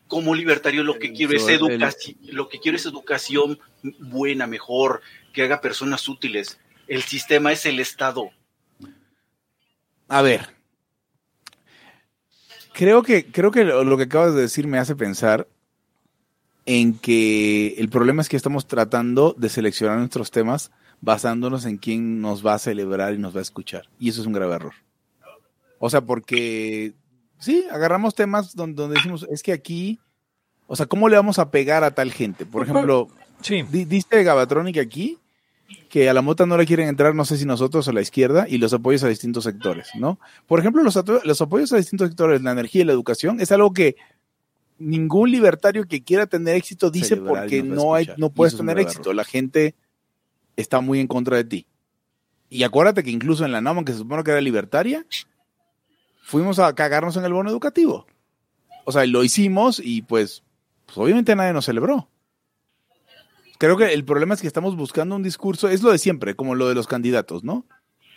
Speaker 7: Como libertario lo que quiero es educación, lo que quiero es educación buena, mejor, que haga personas útiles. El sistema es el Estado.
Speaker 5: A ver. Creo que, creo que lo, lo que acabas de decir me hace pensar en que el problema es que estamos tratando de seleccionar nuestros temas basándonos en quién nos va a celebrar y nos va a escuchar. Y eso es un grave error. O sea, porque sí, agarramos temas donde, donde decimos, es que aquí, o sea, ¿cómo le vamos a pegar a tal gente? Por ejemplo,
Speaker 4: Sí.
Speaker 5: Di- Dice Gabatronic aquí que a la mota no le quieren entrar, no sé si nosotros o la izquierda, y los apoyos a distintos sectores, ¿no? Por ejemplo, los, apoyos a distintos sectores, la energía y la educación, es algo que ningún libertario que quiera tener éxito dice porque no, hay, no puedes tener éxito. La gente está muy en contra de ti. Y acuérdate que incluso en la NAM, que se supone que era libertaria, fuimos a cagarnos en el bono educativo. O sea, lo hicimos y pues, pues obviamente nadie nos celebró. Creo que el problema es que estamos buscando un discurso, es lo de siempre, como lo de los candidatos, ¿no?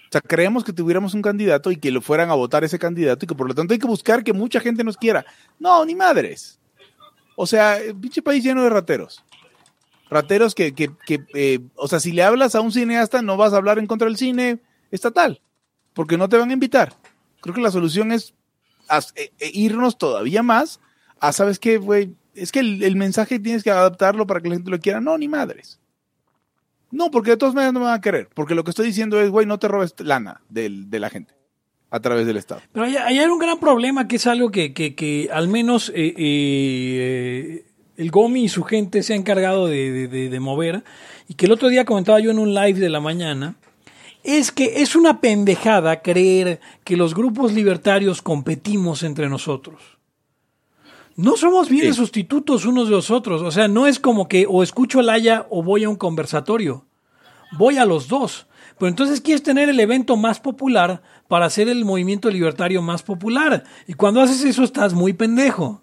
Speaker 5: O sea, creemos que tuviéramos un candidato y que lo fueran a votar ese candidato y que por lo tanto hay que buscar que mucha gente nos quiera. No, ni madres. O sea, el pinche país lleno de rateros. Rateros que, que, que eh, o sea, si le hablas a un cineasta no vas a hablar en contra del cine estatal, porque no te van a invitar. Creo que la solución es eh, eh, irnos todavía más a, ¿sabes qué, güey? Es que el, mensaje tienes que adaptarlo para que la gente lo quiera. No, ni madres. No, porque de todas maneras no me van a querer. Porque lo que estoy diciendo es, güey, no te robes lana del- de la gente a través del Estado.
Speaker 4: Pero hay, hay un gran problema que es algo que, que, que al menos eh, eh, el Gomi y su gente se ha encargado de- de- de mover y que el otro día comentaba yo en un live de la mañana, es que es una pendejada creer que los grupos libertarios competimos entre nosotros. No somos bien
Speaker 5: Sí.
Speaker 4: sustitutos unos de los otros. O sea, no es como que o escucho a Laia o voy a un conversatorio. Voy a los dos. Pero entonces quieres tener el evento más popular para hacer el movimiento libertario más popular. Y cuando haces eso estás muy pendejo.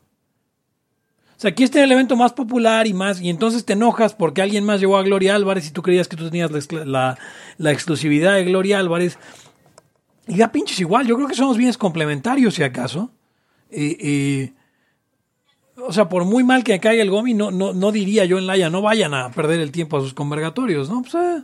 Speaker 4: O sea, quieres tener el evento más popular y más, y entonces te enojas porque alguien más llevó a Gloria Álvarez y tú creías que tú tenías la, la- la exclusividad de Gloria Álvarez. Y da pinches igual, yo creo que somos bienes complementarios, si acaso. Eh, o sea, por muy mal que caiga el Gomi, no, no, no diría yo en Laia, no vayan a perder el tiempo a sus convergatorios, ¿no? Pues, eh.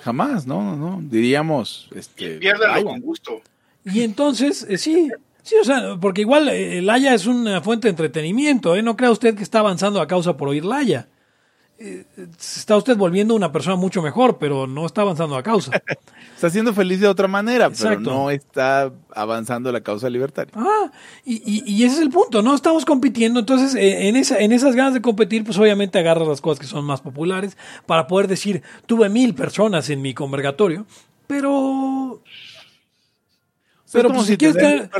Speaker 5: Jamás, no, no, no. Diríamos, este,
Speaker 7: con gusto.
Speaker 4: Y entonces, eh, sí, sí, o sea, porque igual eh, Laia es una fuente de entretenimiento, ¿eh? No crea usted que está avanzando a causa por oír Laia. Eh, se está usted volviendo una persona mucho mejor, pero no está avanzando a causa. [laughs]
Speaker 5: Está siendo feliz de otra manera,
Speaker 4: Exacto.
Speaker 5: pero no está avanzando la causa libertaria.
Speaker 4: Ah, y, y- y ese es el punto, ¿no? Estamos compitiendo, entonces eh, en, esa, en esas ganas de competir, pues obviamente agarras las cosas que son más populares para poder decir, tuve mil personas en mi convergatorio, pero... Pero pues, si
Speaker 5: si
Speaker 4: quieres
Speaker 5: tener-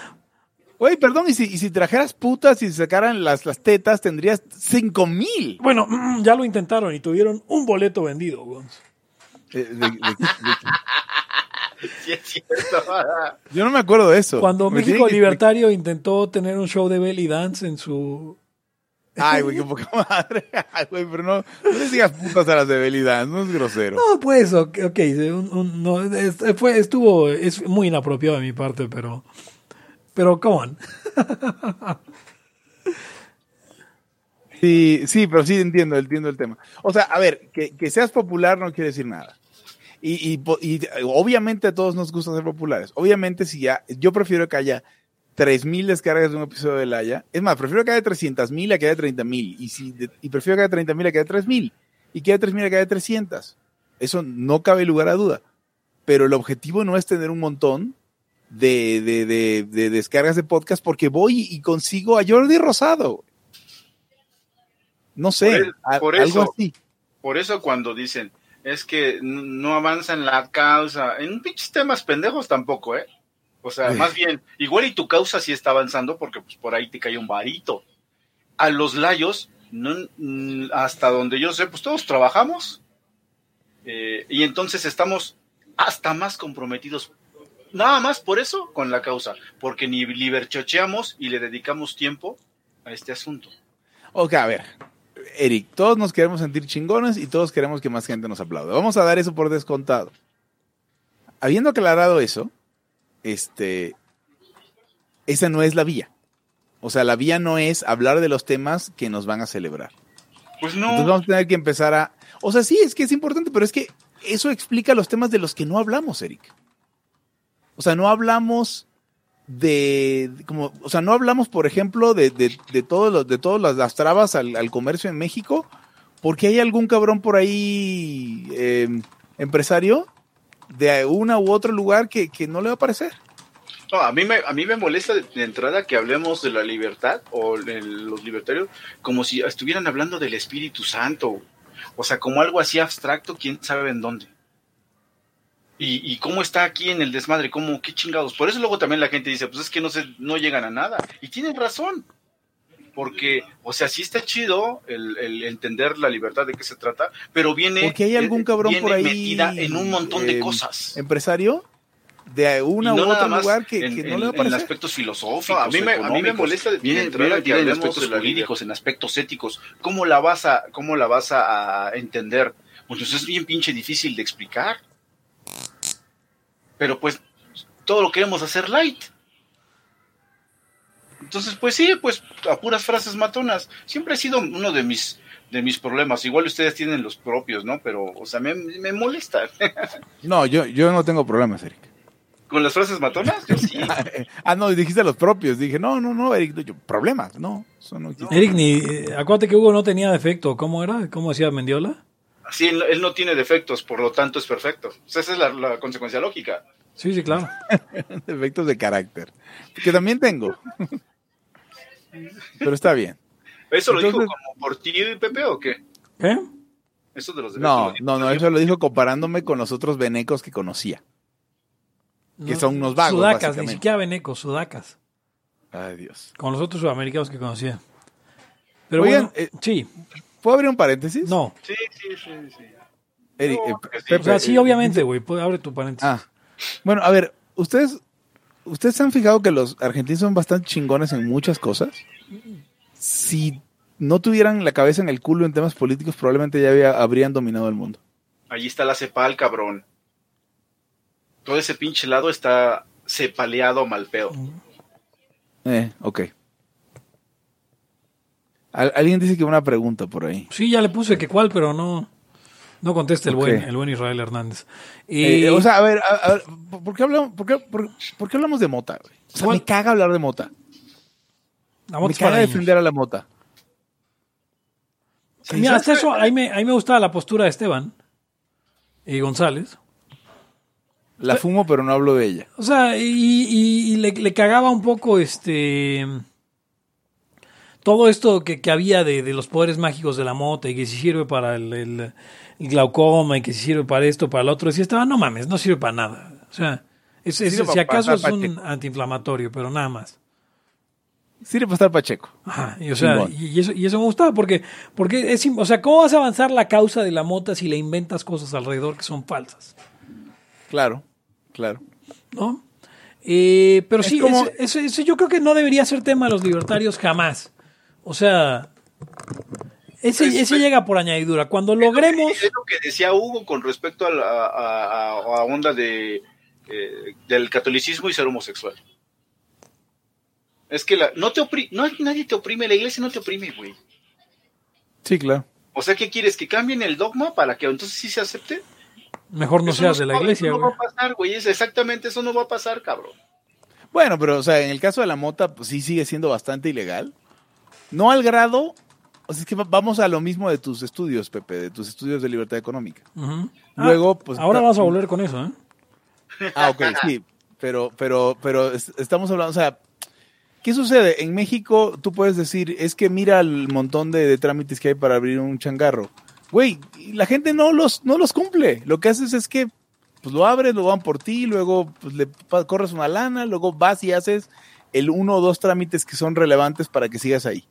Speaker 5: Güey, perdón, y si, y si trajeras putas y sacaran las, las tetas, tendrías cinco mil.
Speaker 4: Bueno, mm, ya lo intentaron y tuvieron un boleto vendido, Gonz.
Speaker 5: Eh, de- de- de- [laughs]
Speaker 7: Sí, es cierto. [laughs]
Speaker 5: yo no me acuerdo de eso.
Speaker 4: Cuando
Speaker 5: Me
Speaker 4: México
Speaker 5: tienen que
Speaker 4: Libertario intentó tener un show de belly dance en su...
Speaker 5: Ay, güey, qué poca madre. [laughs] Ay, güey, pero no, no les digas putas a las de Belidad, no es grosero.
Speaker 4: No, pues, ok, ok, un- un- no, es- fue, estuvo, es muy inapropiado de mi parte, pero... Pero, come on. [laughs]
Speaker 5: Sí, sí, pero sí entiendo, entiendo el tema. O sea, a ver, que, que seas popular no quiere decir nada. Y, y, y, obviamente a todos nos gusta ser populares. Obviamente si ya, yo prefiero que haya 3.000 descargas de un episodio de Laia. Es más, prefiero que haya 300.000 a que haya 30.000. Y, si, y prefiero que haya 30.000 a que haya 3.000. Y que haya 3.000 a que haya 300. Eso no cabe lugar a duda. Pero el objetivo no es tener un montón de, de, de, de descargas de podcast porque voy y consigo a Jordi Rosado. No sé,
Speaker 7: Por el-
Speaker 5: a-
Speaker 7: por
Speaker 5: algo
Speaker 7: eso.
Speaker 5: así.
Speaker 7: Por eso cuando dicen, es que no avanza en la causa, en pinches temas pendejos tampoco, ¿eh? O sea,
Speaker 5: Sí.
Speaker 7: más bien, igual y tu causa sí está avanzando porque pues por ahí te cae un varito. A los layos, no, hasta donde yo sé, pues todos trabajamos eh, y entonces estamos hasta más comprometidos. Nada más por eso con la causa, porque ni liberchocheamos y le dedicamos tiempo a este asunto.
Speaker 5: Ok, a ver. Eric, todos nos queremos sentir chingones y todos queremos que más gente nos aplaude. Vamos a dar eso por descontado. Habiendo aclarado eso, este, esa no es la vía. O sea, la vía no es hablar de los temas que nos van a celebrar.
Speaker 7: Pues
Speaker 5: Entonces
Speaker 7: no,
Speaker 5: vamos a tener que empezar a... O sea, sí, es que es importante, pero es que eso explica los temas de los que no hablamos, Eric. O sea, no hablamos de... como, o sea, no hablamos, por ejemplo, de, de, de todos de todas las, trabas al, al comercio en México, porque hay algún cabrón por ahí, eh, empresario, de una u otro lugar que, que no le va a parecer.
Speaker 7: No, a mí me, a mí me molesta de entrada que hablemos de la libertad o de los libertarios como si estuvieran hablando del Espíritu Santo. O sea, como algo así abstracto, quién sabe en dónde. Y, y cómo está aquí en el desmadre, cómo, qué chingados. Por eso luego también la gente dice, pues es que no se, no llegan a nada. Y tienen razón. Porque, o sea, sí está chido el, el entender la libertad de qué se trata, pero viene.
Speaker 5: Porque hay algún
Speaker 7: eh,
Speaker 5: cabrón por ahí,
Speaker 7: metida en un montón de
Speaker 5: eh,
Speaker 7: cosas.
Speaker 5: Empresario, de una
Speaker 7: no
Speaker 5: u otro lugar que,
Speaker 7: en,
Speaker 5: que no
Speaker 7: en-
Speaker 5: le va a
Speaker 7: en aspectos filosóficos,
Speaker 8: a mí me- a mí me molesta de-
Speaker 7: viene, viene
Speaker 8: que
Speaker 7: en aspectos jurídicos, en aspectos éticos. ¿Cómo la vas a, cómo la vas a, a entender? Pues es bien pinche difícil de explicar. Pero pues todo lo queremos hacer light. Entonces, pues sí, pues a puras frases matonas. Siempre ha sido uno de mis de mis problemas. Igual ustedes tienen los propios, ¿no? Pero, o sea, me, me molesta. [laughs]
Speaker 5: No, yo, yo no tengo problemas, Eric.
Speaker 7: ¿Con las frases matonas? Yo sí. [laughs]
Speaker 5: ah, no, dijiste los propios. Dije, no, no, no, Eric, yo, problemas, no. Eso no.
Speaker 4: Eric, ni, eh, acuérdate que Hugo no tenía defecto. ¿Cómo era? ¿Cómo decía Mendiola?
Speaker 7: Sí, él, él no tiene defectos, por lo tanto es perfecto. O sea, esa es la, la consecuencia lógica.
Speaker 4: Sí, sí, claro. [laughs]
Speaker 5: Defectos de carácter. Que también tengo. [laughs] Pero está bien.
Speaker 7: ¿Eso lo dijo como por ti, Pepe, o qué?
Speaker 4: ¿Qué?
Speaker 7: Eso de los defectos.
Speaker 5: No, no, no, eso lo dijo comparándome con los otros venecos que conocía. Que son unos vagos,
Speaker 4: Sudacas, ni siquiera venecos, sudacas.
Speaker 5: Ay, Dios.
Speaker 4: Con los otros sudamericanos que conocía. Pero
Speaker 5: Oigan,
Speaker 4: bueno,
Speaker 5: eh,
Speaker 4: sí,
Speaker 5: ¿Puedo abrir un paréntesis?
Speaker 4: no.
Speaker 7: Sí, sí, sí, sí.
Speaker 5: Eri-
Speaker 7: No,
Speaker 5: eh,
Speaker 7: sí.
Speaker 5: Pepe,
Speaker 4: O sea, sí,
Speaker 5: eh,
Speaker 4: obviamente, güey. Abre tu paréntesis.
Speaker 5: Ah, bueno, a ver, ustedes, ustedes se han fijado que los argentinos son bastante chingones en muchas cosas. Si no tuvieran la cabeza en el culo en temas políticos, probablemente ya había- habrían dominado el mundo.
Speaker 7: Allí está la cepal, cabrón. Todo ese pinche lado está cepaleado mal pedo.
Speaker 5: Eh, ok. Al- alguien dice que una pregunta por ahí.
Speaker 4: Sí, ya le puse que cuál, pero no, no contesta el buen, el buen Israel Hernández.
Speaker 5: Eh,
Speaker 4: Y-
Speaker 5: o sea, a ver, a, a ver, ¿por, qué hablamos, por, qué, por- por qué hablamos de mota? O sea, me caga hablar de mota.
Speaker 4: la
Speaker 5: Me caga defender a la mota.
Speaker 4: Mira, hasta eso, ahí me, ahí me gustaba la postura de Esteban y González.
Speaker 5: La fumo, pero no hablo de ella.
Speaker 4: O sea, y, y- y le, le cagaba un poco este todo esto que, que había de, de los poderes mágicos de la mota y que si sirve para el, el- el glaucoma y que si sirve para esto, para lo otro. Decía, Esteban, no mames, no sirve para nada. O sea, es, si acaso es un antiinflamatorio, pero nada más.
Speaker 5: Sirve para estar Pacheco.
Speaker 4: Ajá, y, o sea, y, eso, y eso me gustaba porque, porque es, o sea, ¿cómo vas a avanzar la causa de la mota si le inventas cosas alrededor que son falsas?
Speaker 5: Claro, claro.
Speaker 4: ¿no? Eh, pero
Speaker 5: Es
Speaker 4: sí,
Speaker 5: como-
Speaker 4: ese- ese yo creo que no debería ser tema de los libertarios jamás. O sea, ese,
Speaker 7: Pues,
Speaker 4: ese
Speaker 7: pues,
Speaker 4: llega por añadidura. Cuando logremos...
Speaker 7: Es lo que decía Hugo con respecto a la a, onda de, eh, del catolicismo y ser homosexual. Es que la, no te opri- no, nadie te oprime, la iglesia no te oprime, güey.
Speaker 5: Sí, claro.
Speaker 7: O sea, ¿qué quieres? ¿Que cambien el dogma para que entonces sí se acepte?
Speaker 4: Mejor no
Speaker 7: Eso
Speaker 4: seas
Speaker 7: se
Speaker 4: de la iglesia,
Speaker 7: eso no
Speaker 4: güey.
Speaker 7: va a pasar, güey. Exactamente eso no va a pasar, cabrón.
Speaker 5: Bueno, pero, o sea, en el caso de la mota, pues sí sigue siendo bastante ilegal. No al grado. O sea, es que va- vamos a lo mismo de tus estudios, Pepe, de tus estudios de libertad económica.
Speaker 4: Ah,
Speaker 5: Luego, pues.
Speaker 4: ahora vas a volver con eso, ¿eh?
Speaker 5: Ah, ok, sí. Pero, pero, pero es- estamos hablando, o sea, ¿qué sucede? En México tú puedes decir, es que mira el montón de, de trámites que hay para abrir un changarro. Güey, la gente no los, no los cumple. Lo que haces es que pues lo abres, lo van por ti, luego pues, le corres una lana, luego vas y haces el uno o dos trámites que son relevantes para que sigas ahí.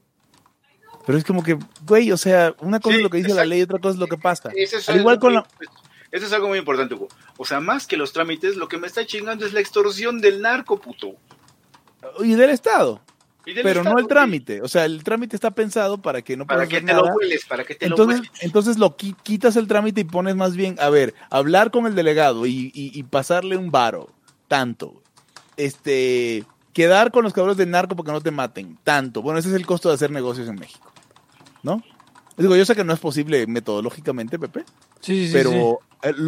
Speaker 5: Pero es como que, güey, o sea, una cosa
Speaker 7: Sí,
Speaker 5: es lo que dice la ley y otra cosa es lo que pasa.
Speaker 7: Eso es
Speaker 5: Al igual con la...
Speaker 7: Eso es algo muy importante, Hugo. O sea, más que los trámites, lo que me está chingando es la extorsión del narco, puto.
Speaker 5: Y del Estado.
Speaker 7: Y del
Speaker 5: pero
Speaker 7: Estado,
Speaker 5: no el trámite. O sea, el trámite está pensado para que no
Speaker 7: Para que te
Speaker 5: nada.
Speaker 7: lo hueles, para que te
Speaker 5: entonces,
Speaker 7: lo hueles.
Speaker 5: entonces lo qui- quitas el trámite y pones más bien, a ver, hablar con el delegado y, y- y pasarle un varo, tanto. Este, quedar con los cabrones del narco porque no te maten, tanto. Bueno, ese es el costo de hacer negocios en México, ¿no? Digo, yo sé que no es posible metodológicamente, Pepe,
Speaker 4: Sí, sí, sí.
Speaker 5: pero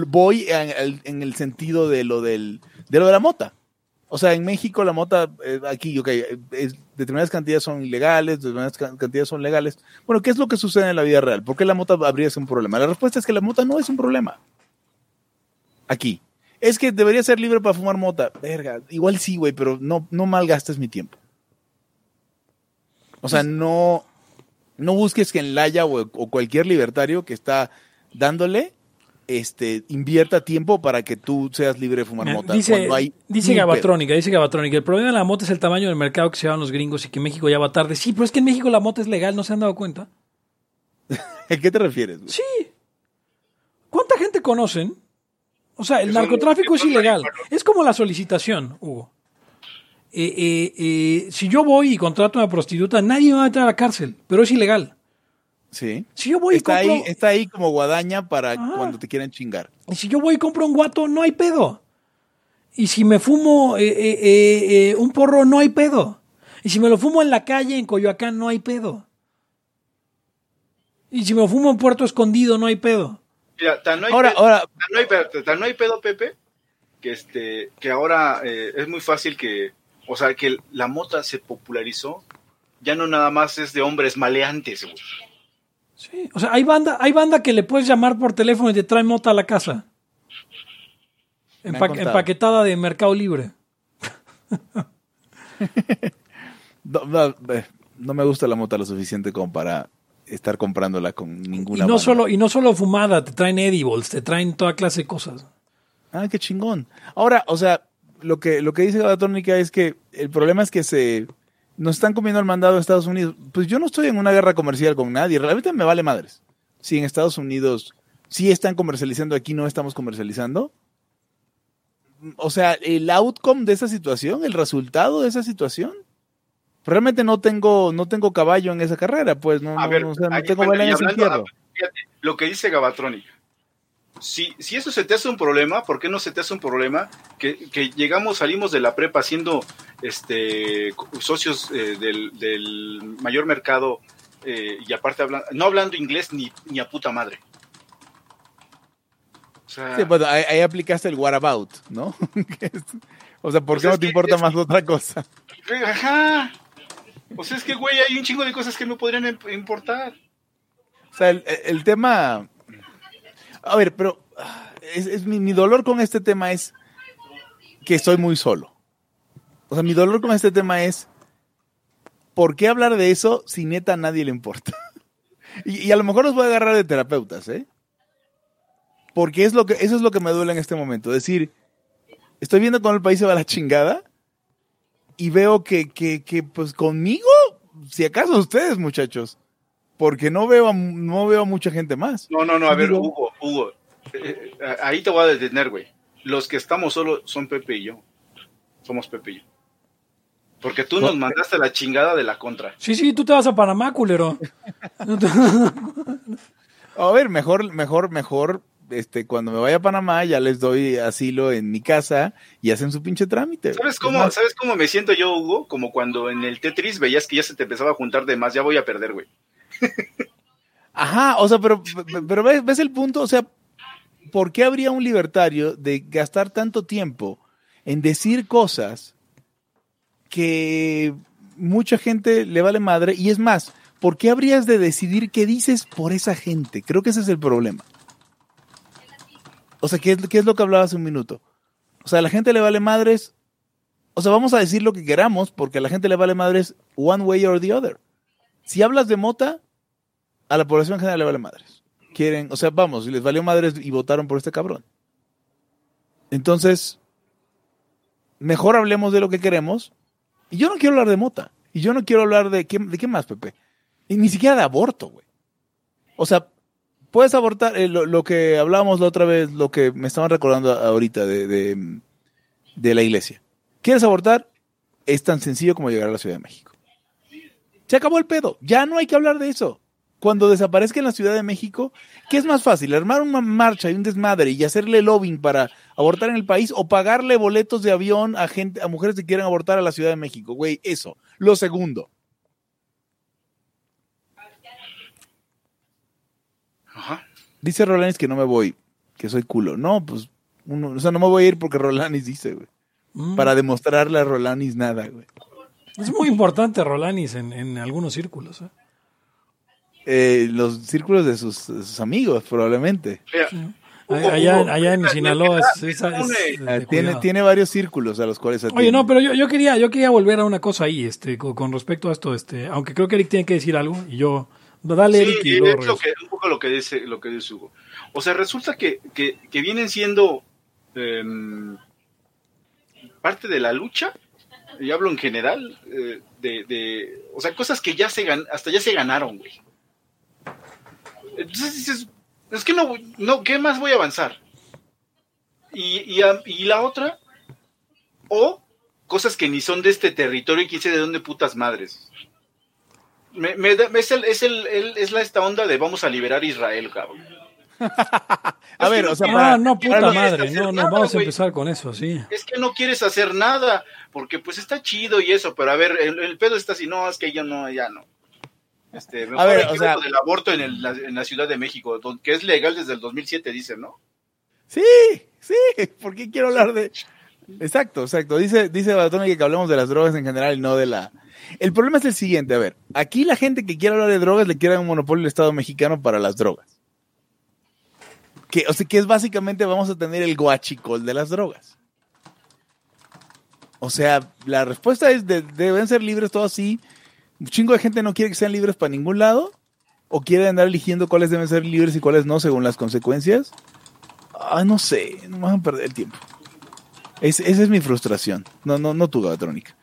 Speaker 5: voy en, el- en el sentido de lo del de lo de la mota. O sea, en México la mota, eh, aquí, ok, es- determinadas cantidades son ilegales, determinadas ca- cantidades son legales. Bueno, ¿qué es lo que sucede en la vida real? ¿Por qué la mota habría sido un problema? La respuesta es que la mota no es un problema. Aquí. Es que debería ser libre para fumar mota. Verga, igual sí, güey, pero no, no malgastes mi tiempo. O sea, no, no busques que en Laya o, o cualquier libertario que está dándole, este, invierta tiempo para que tú seas libre de fumar mota.
Speaker 4: dice
Speaker 5: cuando hay
Speaker 4: dice Gabatrónica, dice Gabatrónica, el problema de la mota es el tamaño del mercado que se llevan los gringos y que México ya va tarde. Sí, pero es que en México la mota es legal, ¿no se han dado cuenta? [laughs]
Speaker 5: ¿A qué te refieres? güey?
Speaker 4: Sí. ¿Cuánta gente conocen? O sea, el
Speaker 7: Eso
Speaker 4: narcotráfico es
Speaker 7: no
Speaker 4: ilegal. Es como la solicitación, Hugo. Eh, eh, eh, si yo voy y contrato a una prostituta, nadie me va a meter a la cárcel, pero es ilegal.
Speaker 5: Sí.
Speaker 4: Si yo voy y
Speaker 5: Está
Speaker 4: compro,
Speaker 5: ahí, está ahí como guadaña para
Speaker 4: Ajá.
Speaker 5: cuando te quieran chingar.
Speaker 4: y si yo voy y compro un guato, no hay pedo. Y si me fumo eh, eh, eh, eh, un porro, no hay pedo. Y si me lo fumo en la calle, en Coyoacán, no hay pedo. Y si me lo fumo en Puerto Escondido, no hay pedo.
Speaker 7: Mira, tan no hay
Speaker 5: Ahora,
Speaker 7: pedo-
Speaker 5: ahora,
Speaker 7: tan no hay, pedo- tan no hay pedo, Pepe, que este, que ahora eh, es muy fácil que, o sea, que la mota se popularizó, ya no nada más es de hombres maleantes, güey.
Speaker 4: Sí, o sea, hay banda, hay banda que le puedes llamar por teléfono y te trae mota a la casa. Empa- empaquetada de Mercado Libre. [laughs]
Speaker 5: no, no, eh, no me gusta la mota lo suficiente como para estar comprándola con
Speaker 4: Y
Speaker 5: ninguna
Speaker 4: no,
Speaker 5: banda.
Speaker 4: solo, y no solo fumada, te traen edibles, te traen toda clase de cosas.
Speaker 5: Ah, qué chingón. Ahora, o sea, lo que, lo que dice la tónica es que el problema es que se, nos están comiendo el mandado de Estados Unidos. Pues yo no estoy en una guerra comercial con nadie, realmente me vale madres. Si en Estados Unidos sí están comercializando, aquí no estamos comercializando. O sea, el outcome de esa situación, el resultado de esa situación, realmente no tengo, no tengo caballo en esa carrera, pues no,
Speaker 7: A
Speaker 5: no,
Speaker 7: ver,
Speaker 5: no, o sea, no
Speaker 7: ahí,
Speaker 5: tengo
Speaker 7: bueno,
Speaker 5: en
Speaker 7: hablando- fíjate, lo que dice Gabatronic. Si, si eso se te hace un problema, ¿por qué no se te hace un problema que, que llegamos, salimos de la prepa siendo este, socios eh, del, del mayor mercado eh, y aparte habla- no hablando inglés ni, ni a puta madre? O sea,
Speaker 5: Sí, bueno, ahí, ahí aplicaste el what about, ¿no? [laughs] O sea, ¿por
Speaker 7: Pues
Speaker 5: qué no te
Speaker 7: que-
Speaker 5: importa más otra cosa?
Speaker 7: Ajá. O sea, es que, güey, hay un chingo de cosas que me podrían im- importar.
Speaker 5: O sea, el, el tema. A ver, pero ah, es, mi dolor con este tema es que estoy muy solo. O sea, mi dolor con este tema es ¿por qué hablar de eso si neta a nadie le importa? [laughs] Y, y a lo mejor los voy a agarrar de terapeutas, ¿eh? Porque es lo que, eso es lo que me duele en este momento. Decir, estoy viendo cómo el país se va a la chingada y veo que, que, que pues conmigo, si acaso ustedes, muchachos, porque no veo, a- no veo a mucha gente más.
Speaker 7: No, no, no, a ver,
Speaker 5: Digo-
Speaker 7: Hugo, Hugo, eh, eh, ahí te voy a detener, güey. Los que estamos solo son Pepe y yo. Somos Pepe y yo. Porque tú nos mandaste la chingada de la contra.
Speaker 4: Sí, sí, tú te vas a Panamá, culero.
Speaker 5: A ver, mejor, mejor, mejor, este, cuando me vaya a Panamá ya les doy asilo en mi casa y hacen su pinche trámite.
Speaker 7: ¿Sabes
Speaker 5: Es
Speaker 7: cómo, ¿Sabes cómo me siento yo, Hugo? Como cuando en el Tetris veías que ya se te empezaba a juntar de más, ya voy a perder, güey.
Speaker 5: Ajá, o sea, pero, pero ves, el punto, o sea, ¿por qué habría un libertario de gastar tanto tiempo en decir cosas que mucha gente le vale madre? Y es más, ¿por qué habrías de decidir qué dices por esa gente? Creo que ese es el problema. O sea, ¿qué es, qué es lo que hablaba hace un minuto? O sea, a la gente le vale madres. O sea, vamos a decir lo que queramos porque a la gente le vale madres one way or the other. Si hablas de mota, a la población en general le vale madres. Quieren, o sea, vamos, les valió madres y votaron por este cabrón. Entonces, mejor hablemos de lo que queremos. Y yo no quiero hablar de mota. Y yo no quiero hablar de qué, de qué más, Pepe. Y ni siquiera de aborto, güey. O sea, puedes abortar eh, lo, lo que hablábamos la otra vez, lo que me estaban recordando ahorita de, de, de la iglesia. ¿Quieres abortar? Es tan sencillo como llegar a la Ciudad de México. Se acabó el pedo. Ya no hay que hablar de eso. Cuando desaparezca en la Ciudad de México, ¿qué es más fácil? ¿Armar una marcha y un desmadre y hacerle lobbying para abortar en el país o pagarle boletos de avión a gente, a mujeres que quieran abortar a la Ciudad de México? Güey, eso. Lo segundo.
Speaker 7: Ajá.
Speaker 5: Dice Rolanis que no me voy, que soy culo. No, pues, uno, o sea, no me voy a ir porque Rolanis dice, güey.
Speaker 4: Mm.
Speaker 5: Para demostrarle a Rolanis nada, güey.
Speaker 4: Es muy importante Rolanis en, en algunos círculos. ¿eh?
Speaker 5: Eh, los círculos de sus, de sus amigos, probablemente.
Speaker 4: Allá, en Sinaloa es, es- es
Speaker 5: Ah, tiene, tiene varios círculos a los cuales
Speaker 4: Oye,
Speaker 5: atiende.
Speaker 4: no, pero yo, yo quería yo quería volver a una cosa ahí, este, con, con respecto a esto, este, aunque creo que Eric tiene que decir algo y yo, dale
Speaker 7: Sí,
Speaker 4: Eric y
Speaker 7: es
Speaker 4: luego
Speaker 7: lo
Speaker 4: regreso.
Speaker 7: que, un poco lo que dice, lo que dice Hugo. O sea, resulta que, que, que vienen siendo em, parte de la lucha, y hablo en general, eh, de, de, o sea, cosas que ya se gan, hasta ya se ganaron, güey. Entonces dices, es que no, no, ¿qué más voy a avanzar? Y, y, y la otra, o cosas que ni son de este territorio y quién de dónde putas madres. Es, el, es, el- es la esta onda de vamos a liberar Israel, cabrón. [laughs]
Speaker 5: A ver,
Speaker 7: que
Speaker 5: o sea, para,
Speaker 4: no, puta
Speaker 7: no
Speaker 4: madre, no, no,
Speaker 7: nada,
Speaker 4: vamos a empezar con eso, sí.
Speaker 7: Es que no quieres hacer nada, porque pues está chido y eso, pero a ver, el, el pedo está así, no, es que yo no, ya no. Este, mejor
Speaker 5: A ver, o sea-
Speaker 7: del aborto en, el- la, en la Ciudad de México, que es legal desde el 2007, dicen, ¿no?
Speaker 5: Sí, sí, ¿por qué quiero hablar de...? Exacto, exacto. Dice, dice Batónica que hablemos de las drogas en general y no de la... El problema es el siguiente, a ver, aquí la gente que quiere hablar de drogas le quiere dar un monopolio al Estado mexicano para las drogas. Que, o sea, que es básicamente vamos a tener el guachicol de las drogas. O sea, la respuesta es de- deben ser libres todo así. Un chingo de gente no quiere que sean libres para ningún lado. O quiere andar eligiendo cuáles deben ser libres y cuáles no según las consecuencias. Ah, no sé, no van a perder el tiempo. Es- esa es mi frustración. No, no, no tu Gabatrónica.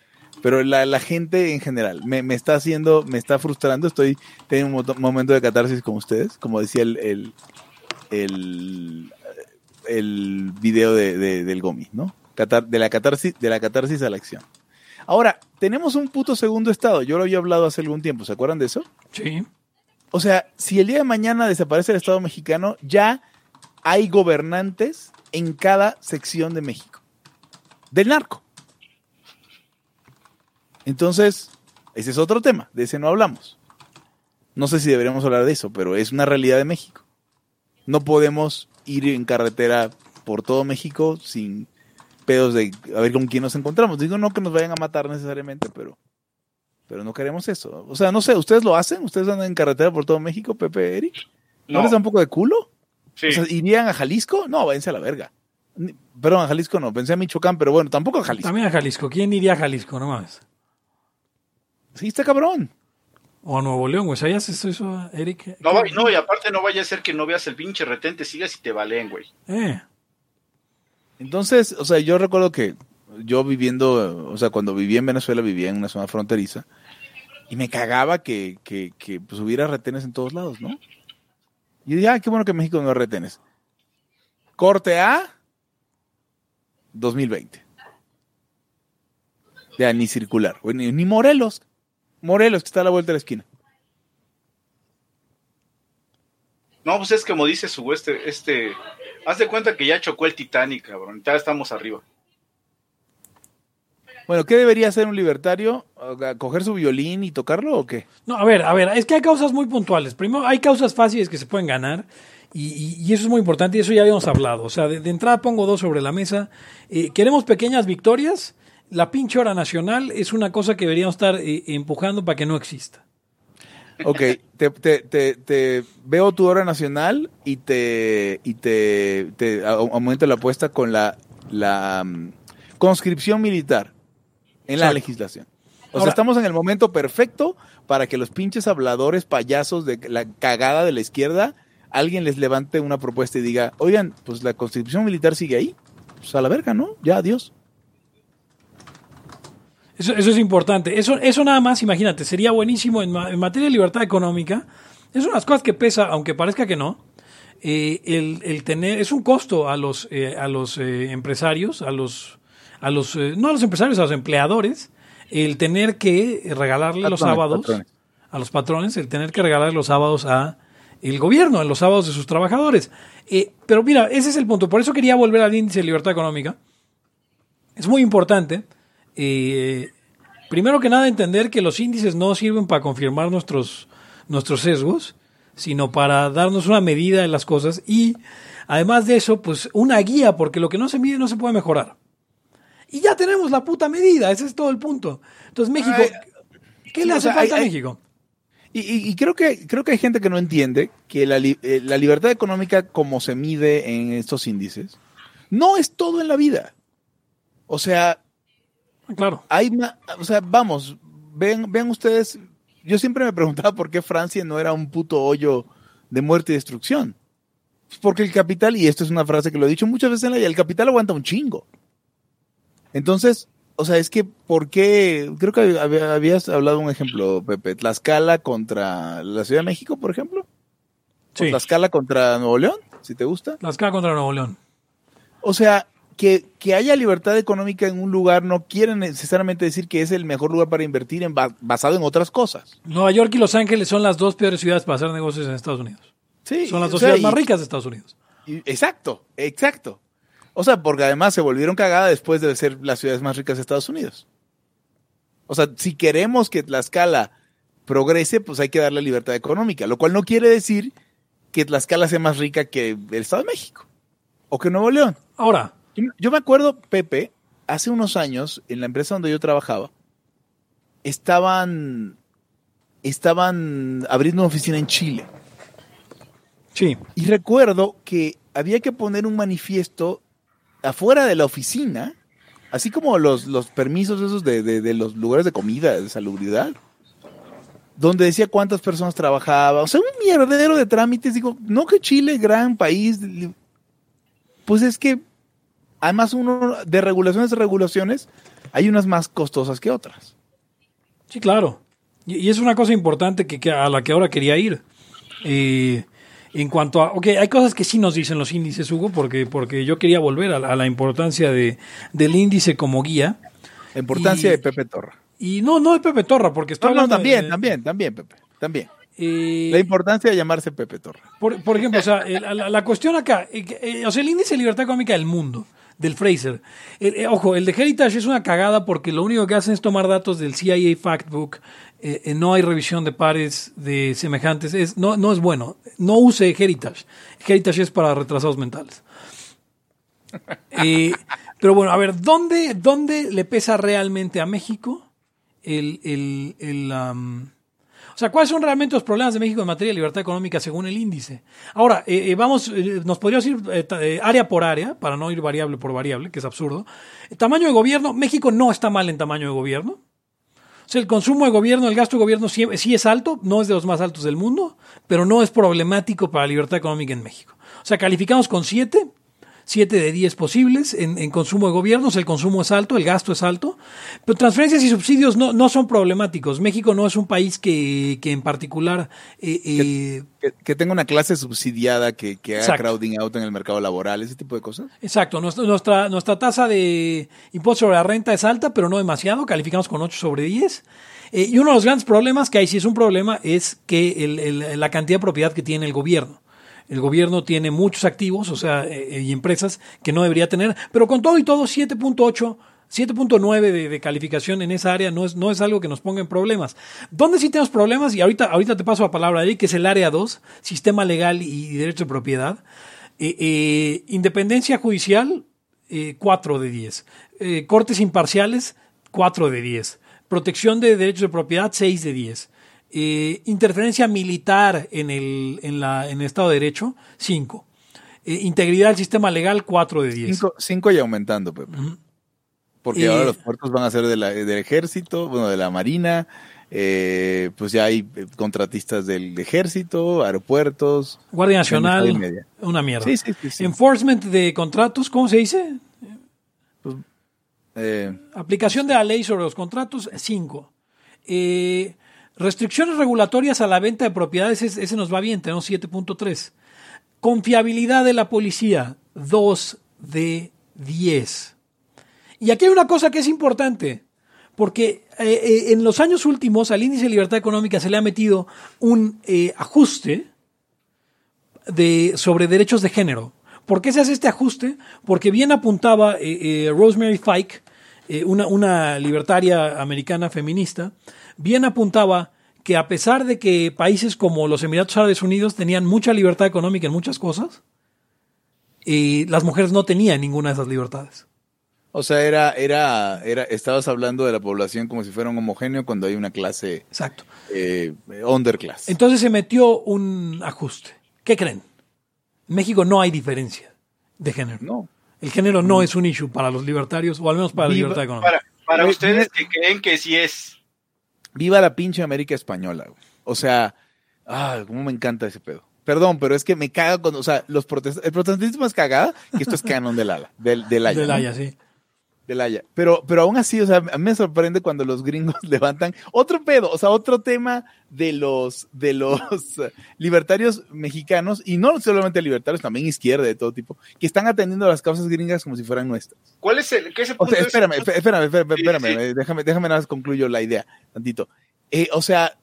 Speaker 5: pero la, la gente en general me, me está haciendo, me está frustrando. Estoy teniendo un mo- momento de catarsis con ustedes, como decía el, el, el video de, de- del Gomi, ¿no? Catar- de, la catarsis, de la catarsis a la acción. Ahora, tenemos un puto segundo estado. Yo lo había hablado hace algún tiempo. ¿Se acuerdan de eso?
Speaker 4: Sí.
Speaker 5: O sea, si el día de mañana desaparece el Estado mexicano, ya hay gobernantes en cada sección de México. Del narco. Entonces, ese es otro tema, de ese no hablamos. No sé si deberíamos hablar de eso, pero es una realidad de México. No podemos ir en carretera por todo México sin pedos de a ver con quién nos encontramos. Digo, no que nos vayan a matar necesariamente, pero, pero no queremos eso. O sea, no sé, ¿ustedes lo hacen? ¿Ustedes andan en carretera por todo México, Pepe, Eric? ¿No,
Speaker 7: No.
Speaker 5: les da un poco de culo?
Speaker 7: Sí.
Speaker 5: O sea, ¿irían a Jalisco? No, váyanse a la verga. Perdón, a Jalisco no, pensé a Michoacán, pero bueno, tampoco a Jalisco.
Speaker 4: También a Jalisco. ¿Quién iría a Jalisco? No mames.
Speaker 5: Sí, está cabrón.
Speaker 4: O a Nuevo León, güey. ¿Sabías eso, eso, Eric?
Speaker 7: No, va- no, y aparte no vaya a ser que no veas el pinche retente, sigas y te valen, güey.
Speaker 4: Eh.
Speaker 5: Entonces, o sea, yo recuerdo que yo viviendo, o sea, cuando vivía en Venezuela, vivía en una zona fronteriza, y me cagaba que, que, que pues, hubiera retenes en todos lados, ¿no? Y yo dije, ah, qué bueno que en México no hay retenes. Corte A, 2020. Ya, ni circular, ni Morelos. Morelos, que está a la vuelta de la esquina.
Speaker 7: No, pues es como dice su este, este, haz de cuenta que ya chocó el Titanic, cabrón, ya estamos arriba.
Speaker 5: Bueno, ¿qué debería hacer un libertario? ¿Coger su violín y tocarlo o qué?
Speaker 4: No, a ver, a ver, es que hay causas muy puntuales. Primero, hay causas fáciles que se pueden ganar y, y- y eso es muy importante y eso ya habíamos hablado. O sea, de, de entrada pongo dos sobre la mesa. Eh, queremos pequeñas victorias. La pinche hora nacional es una cosa que deberíamos estar eh, empujando para que no exista.
Speaker 5: Ok, te, te, te, te veo tu hora nacional y te, y te, aumento la apuesta con la, la mm, conscripción militar en la legislación. O
Speaker 4: Ahora-
Speaker 5: sea, estamos en el momento perfecto para que los pinches habladores payasos de la cagada de la izquierda, alguien les levante una propuesta y diga, oigan, pues la conscripción militar sigue ahí. Pues a la verga, ¿no? Ya, adiós.
Speaker 4: Eso, eso es importante. Eso, eso nada más, imagínate, sería buenísimo en, ma- en materia de libertad económica. Es unas cosas que pesa, aunque parezca que no. eh, el, el tener, es un costo a los, eh, a los eh, empresarios, a los, a los, no a los empresarios, a los empleadores, el tener que regalarle los sábados
Speaker 5: patrones.
Speaker 4: a los patrones, el tener que regalarle los sábados a el gobierno, en los sábados de sus trabajadores. Pero mira, ese es el punto. Por eso quería volver al índice de libertad económica. Es muy importante. Eh, primero que nada, entender que los índices no sirven para confirmar nuestros, nuestros sesgos, sino para darnos una medida de las cosas y, además de eso, pues una guía, porque lo que no se mide no se puede mejorar. Y ya tenemos la puta medida, ese es todo el punto. Entonces, México,
Speaker 5: Ay,
Speaker 4: ¿qué
Speaker 5: sí,
Speaker 4: le
Speaker 5: o
Speaker 4: hace
Speaker 5: sea,
Speaker 4: falta
Speaker 5: hay-
Speaker 4: a México?
Speaker 5: Y, y- y creo que creo que hay gente que no entiende que la, eh, la libertad económica como se mide en estos índices no es todo en la vida. O sea,
Speaker 4: Claro.
Speaker 5: hay o sea, vamos, vean, vean ustedes, yo siempre me preguntaba por qué Francia no era un puto hoyo de muerte y destrucción. Porque el capital, y esto es una frase que lo he dicho muchas veces en la vida, el capital aguanta un chingo. Entonces, o sea, es que, ¿por qué? Creo que hab- habías hablado un ejemplo, Pepe. Tlaxcala contra la Ciudad de México, por ejemplo. O
Speaker 4: Sí.
Speaker 5: Tlaxcala contra Nuevo León, si te gusta.
Speaker 4: K contra Nuevo León.
Speaker 5: O sea, que, que haya libertad económica en un lugar no quiere necesariamente decir que es el mejor lugar para invertir en basado en otras cosas.
Speaker 4: Nueva York y Los Ángeles son las dos peores ciudades para hacer negocios en Estados Unidos.
Speaker 5: Sí,
Speaker 4: Son las
Speaker 5: o
Speaker 4: dos
Speaker 5: sea,
Speaker 4: ciudades
Speaker 5: y-
Speaker 4: más ricas de Estados Unidos.
Speaker 5: y- exacto, exacto. O sea, porque además se volvieron cagada después de ser las ciudades más ricas de Estados Unidos. O sea, si queremos que Tlaxcala progrese, pues hay que darle libertad económica, lo cual no quiere decir que Tlaxcala sea más rica que el Estado de México o que Nuevo León.
Speaker 4: Ahora,
Speaker 5: Yo, me acuerdo, Pepe, hace unos años, en la empresa donde yo trabajaba, estaban, estaban abriendo una oficina en Chile.
Speaker 4: sí,
Speaker 5: Y recuerdo que había que poner un manifiesto afuera de la oficina, así como los, los permisos esos de, de- de los lugares de comida, de salubridad, donde decía cuántas personas trabajaban. O sea, un mierdero de trámites. Digo, no que Chile, gran país. Pues es que, además uno de regulaciones, de regulaciones, hay unas más costosas que otras.
Speaker 4: Sí, claro. Y, y es una cosa importante que, que a la que ahora quería ir. Eh, en cuanto a, ok, hay cosas que sí nos dicen los índices, Hugo, porque, porque yo quería volver a la, a la importancia de, del índice como guía.
Speaker 5: La importancia
Speaker 4: Y-
Speaker 5: de Pepe Torra.
Speaker 4: Y no, no de Pepe Torra, porque estoy
Speaker 5: No, no,
Speaker 4: hablando
Speaker 5: también,
Speaker 4: de-
Speaker 5: también, también, Pepe. También.
Speaker 4: eh,
Speaker 5: La importancia de llamarse Pepe Torra.
Speaker 4: Por, por ejemplo, o sea, la, la cuestión acá, eh, eh, o sea, el índice de libertad económica del mundo, del Fraser. Eh, eh, ojo, el de Heritage es una cagada porque lo único que hacen es tomar datos del CIA Factbook. eh, no hay revisión de pares de semejantes. Es, no, no es bueno. No use Heritage. Heritage es para retrasados mentales. [laughs] Eh, pero bueno, a ver, ¿dónde, ¿dónde le pesa realmente a México el, el, sea, ¿cuáles son realmente los problemas de México en materia de libertad económica según el índice? Ahora, eh, eh, vamos, eh, nos podríamos ir área por área, para no ir variable por variable, que es absurdo. Tamaño de gobierno, México no está mal en tamaño de gobierno. O sea, el consumo de gobierno, el gasto de gobierno sí, sí es alto, no es de los más altos del mundo, pero no es problemático para la libertad económica en México. O sea, calificamos con 7, 7 de 10 posibles en, en consumo de gobiernos, el consumo es alto, el gasto es alto, pero transferencias y subsidios no, no son problemáticos. México no es un país que, que en particular... eh, eh,
Speaker 5: Que, que tenga una clase subsidiada que, que haga
Speaker 4: Exacto.
Speaker 5: crowding out en el mercado laboral, ese tipo de cosas.
Speaker 4: Exacto, nuestra, nuestra, nuestra tasa de impuesto sobre la renta es alta, pero no demasiado, calificamos con 8 sobre 10. Eh, y uno de los grandes problemas, que ahí sí es un problema, es que el- el- la cantidad de propiedad que tiene el gobierno. El gobierno tiene muchos activos, o sea, eh, eh, y empresas que no debería tener, pero con todo y todo, 7.8, 7.9 de, de calificación en esa área no es, no es algo que nos ponga en problemas. ¿Dónde sí tenemos problemas? Y ahorita, ahorita te paso la palabra ahí, que es el área 2, sistema legal y derecho de propiedad. Eh, independencia judicial, eh, 4 de 10. Eh, cortes imparciales, 4 de 10. Protección de derechos de propiedad, 6 de 10. Eh, interferencia militar en el, en, la, en el Estado de Derecho, 5. Eh, integridad del sistema legal, 4 de 10.
Speaker 5: Cinco, cinco y aumentando, Pepe. Porque ahora los puertos van a ser de la- del ejército, bueno, de la marina, eh, pues ya hay eh, contratistas del ejército, aeropuertos.
Speaker 4: Guardia Nacional, una mierda.
Speaker 5: Sí, sí, sí.
Speaker 4: Enforcement de contratos, ¿cómo se dice?
Speaker 5: Eh,
Speaker 4: Aplicación de la ley sobre los contratos, 5. Restricciones regulatorias a la venta de propiedades, ese, nos va bien, tenemos 7.3. Confiabilidad de la policía, 2 de 10. Y aquí hay una cosa que es importante, porque eh, eh, en los años últimos al índice de libertad económica se le ha metido un eh, ajuste de, sobre derechos de género. ¿Por qué se hace este ajuste? Porque bien apuntaba eh, Rosemary Fike, una, una libertaria americana feminista, bien apuntaba que a pesar de que países como los Emiratos Árabes Unidos tenían mucha libertad económica en muchas cosas, eh, las mujeres no tenían ninguna de esas libertades.
Speaker 5: o sea, era, era, era, estabas hablando de la población como si fuera un homogéneo cuando hay una clase
Speaker 4: Exacto.
Speaker 5: eh, underclass.
Speaker 4: Entonces se metió un ajuste. ¿Qué creen? En México no hay diferencia de género.
Speaker 5: no.
Speaker 4: El género no es un issue para los libertarios, o al menos para la libertad económica.
Speaker 7: Para, para ustedes que creen que sí es.
Speaker 5: Viva la pinche América española. güey. O sea, ah, cómo me encanta ese pedo. Perdón, pero es que me caga cuando, o sea, los protest el protestantismo es cagada, que esto es canon del ala, del, del Haya,
Speaker 4: Del
Speaker 5: ¿no?
Speaker 4: Haya, sí.
Speaker 5: Del Haya. Pero, pero aún así, o sea, a mí me sorprende cuando los gringos [laughs] levantan otro pedo, o sea, otro tema de los, de los [laughs] libertarios mexicanos, y no solamente libertarios, también izquierda de todo tipo, que están atendiendo las causas gringas como si fueran nuestras.
Speaker 7: ¿Cuál es el, qué es el
Speaker 5: O
Speaker 7: punto
Speaker 5: sea,
Speaker 7: de-
Speaker 5: espérame, espé- espérame, espérame,
Speaker 7: Sí,
Speaker 5: espérame,
Speaker 7: sí.
Speaker 5: eh, déjame, déjame nada más concluyo la idea, tantito. Eh, o sea,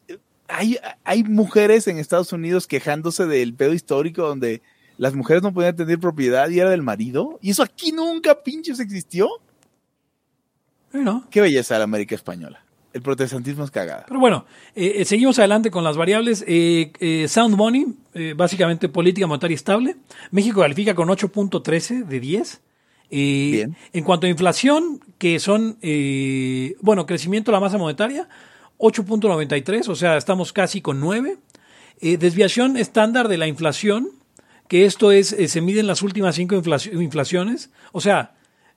Speaker 5: hay, hay mujeres en Estados Unidos quejándose del pedo histórico donde las mujeres no podían tener propiedad y era del marido, y eso aquí nunca pinches existió.
Speaker 4: Bueno,
Speaker 5: Qué belleza la América española. El protestantismo es cagada.
Speaker 4: pero bueno, eh, eh, seguimos adelante con las variables. Eh, eh, sound Money, básicamente política monetaria estable. México califica con 8.13 de 10. Eh,
Speaker 5: Bien.
Speaker 4: En cuanto a inflación, que son, bueno, crecimiento de la masa monetaria, 8.93, o sea, estamos casi con 9. Eh, desviación estándar de la inflación, que esto es, se miden las últimas cinco inflaci- inflaciones, o sea,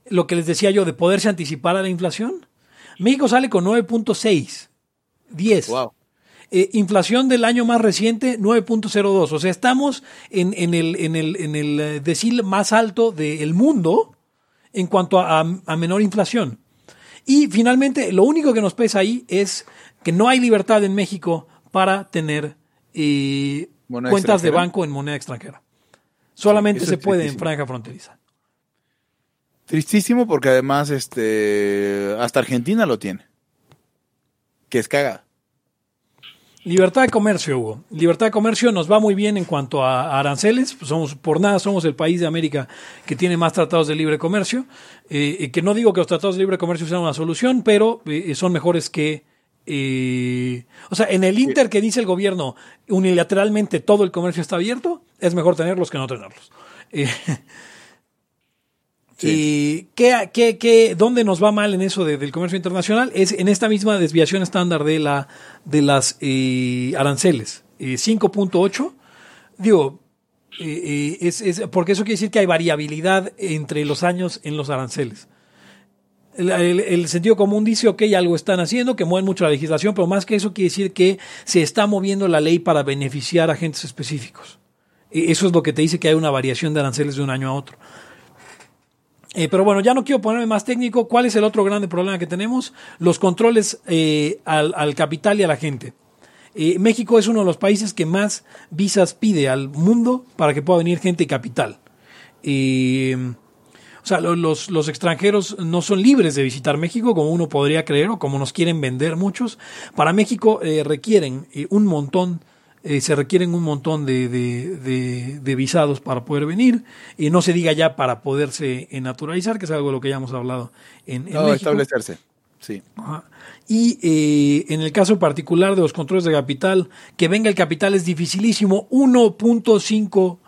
Speaker 4: lo que les decía yo de poderse anticipar a la inflación. México sale con 9.6, 10.
Speaker 5: Wow.
Speaker 4: Eh, inflación del año más reciente, 9.02. O sea, estamos en, en el, en el, en el eh, decil más alto del mundo en cuanto a, a menor inflación. Y finalmente, lo único que nos pesa ahí es que no hay libertad en México para tener eh, cuentas de banco en moneda extranjera. Solamente se puede en franja fronteriza.
Speaker 5: Tristísimo porque además este hasta Argentina lo tiene. Que es caga.
Speaker 4: Libertad de comercio, Hugo. Libertad de comercio nos va muy bien en cuanto a aranceles. Pues somos, por nada somos el país de América que tiene más tratados de libre comercio. Eh, eh, que no digo que los tratados de libre comercio sean una solución, pero eh, son mejores que. eh, o sea, en el Inter que dice el gobierno unilateralmente todo el comercio está abierto, es mejor tenerlos que no tenerlos. [laughs] ¿Y qué, qué, qué- dónde nos va mal en eso de- del comercio internacional? Es en esta misma desviación estándar de, la, de las eh, aranceles. Eh, 5.8. Digo, eh, eh, es, es- porque eso quiere decir que hay variabilidad entre los años en los aranceles. El, el- sentido común dice, ok, algo están haciendo, que mueven mucho la legislación, pero más que eso quiere decir que se está moviendo la ley para beneficiar a agentes específicos. Eh, Eso es lo que te dice que hay una variación de aranceles de un año a otro. Eh, pero bueno, ya no quiero ponerme más técnico. ¿Cuál es el otro grande problema que tenemos? Los controles eh, al, al capital y a la gente. Eh, México es uno de los países que más visas pide al mundo para que pueda venir gente y capital. O sea, lo- los, los extranjeros no son libres de visitar México como uno podría creer o como nos quieren vender muchos. Para México requieren un montón, eh, se requieren un montón de, de- de- de visados para poder venir. Y no se diga ya para poderse naturalizar, que es algo de lo que ya hemos hablado en, en
Speaker 5: No,
Speaker 4: México.
Speaker 5: establecerse. Sí.
Speaker 4: Ajá. Y eh, en el caso particular de los controles de capital, que venga el capital es dificilísimo. 1.5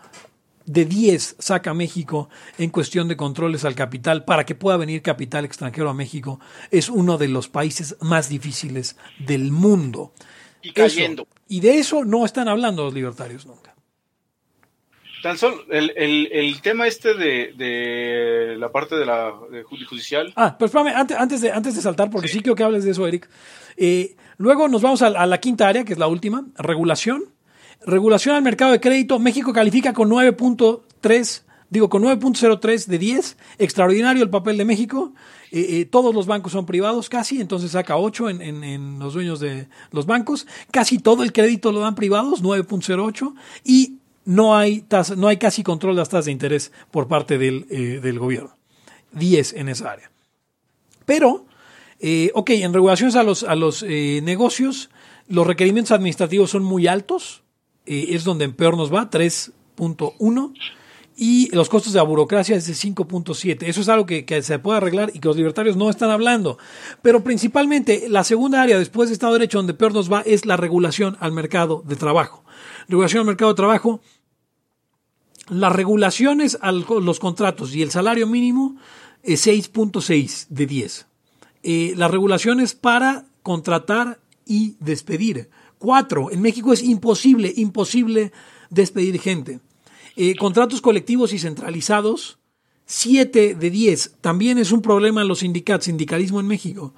Speaker 4: de 10 saca México en cuestión de controles al capital para que pueda venir capital extranjero a México. Es uno de los países más difíciles del mundo.
Speaker 7: Y
Speaker 4: Eso. Y de eso no están hablando los libertarios nunca.
Speaker 7: Tan solo el, el, el tema este de, de la parte de la de judicial.
Speaker 4: Ah, pero espérame, antes, antes, de, antes de saltar, porque sí. quiero que hables de eso, Eric. Eh, luego nos vamos a, a la quinta área, que es la última, regulación. Regulación al mercado de crédito. México califica con 9.3, digo, con 9.03 de 10. Extraordinario el papel de México. Eh, eh, todos los bancos son privados casi, entonces saca 8 en, en- en los dueños de los bancos. Casi todo el crédito lo dan privados, 9.08. Y no hay, no hay casi control de las tasas de interés por parte del, eh, del gobierno. 10 en esa área. Pero, ok, en regulaciones a los, a los negocios, los requerimientos administrativos son muy altos, es donde peor nos va, 3.1, y los costos de la burocracia es de 5.7. Eso es algo que, que se puede arreglar y que los libertarios no están hablando. Pero principalmente, la segunda área después de Estado de Derecho donde peor nos va es la regulación al mercado de trabajo. Regulación al mercado de trabajo, las regulaciones a los contratos y el salario mínimo es 6.6 de 10. Eh, las regulaciones para contratar y despedir. 4. En México es imposible, imposible despedir gente. Eh, contratos colectivos y centralizados. 7 de 10. También es un problema en los sindicatos, sindicalismo en México.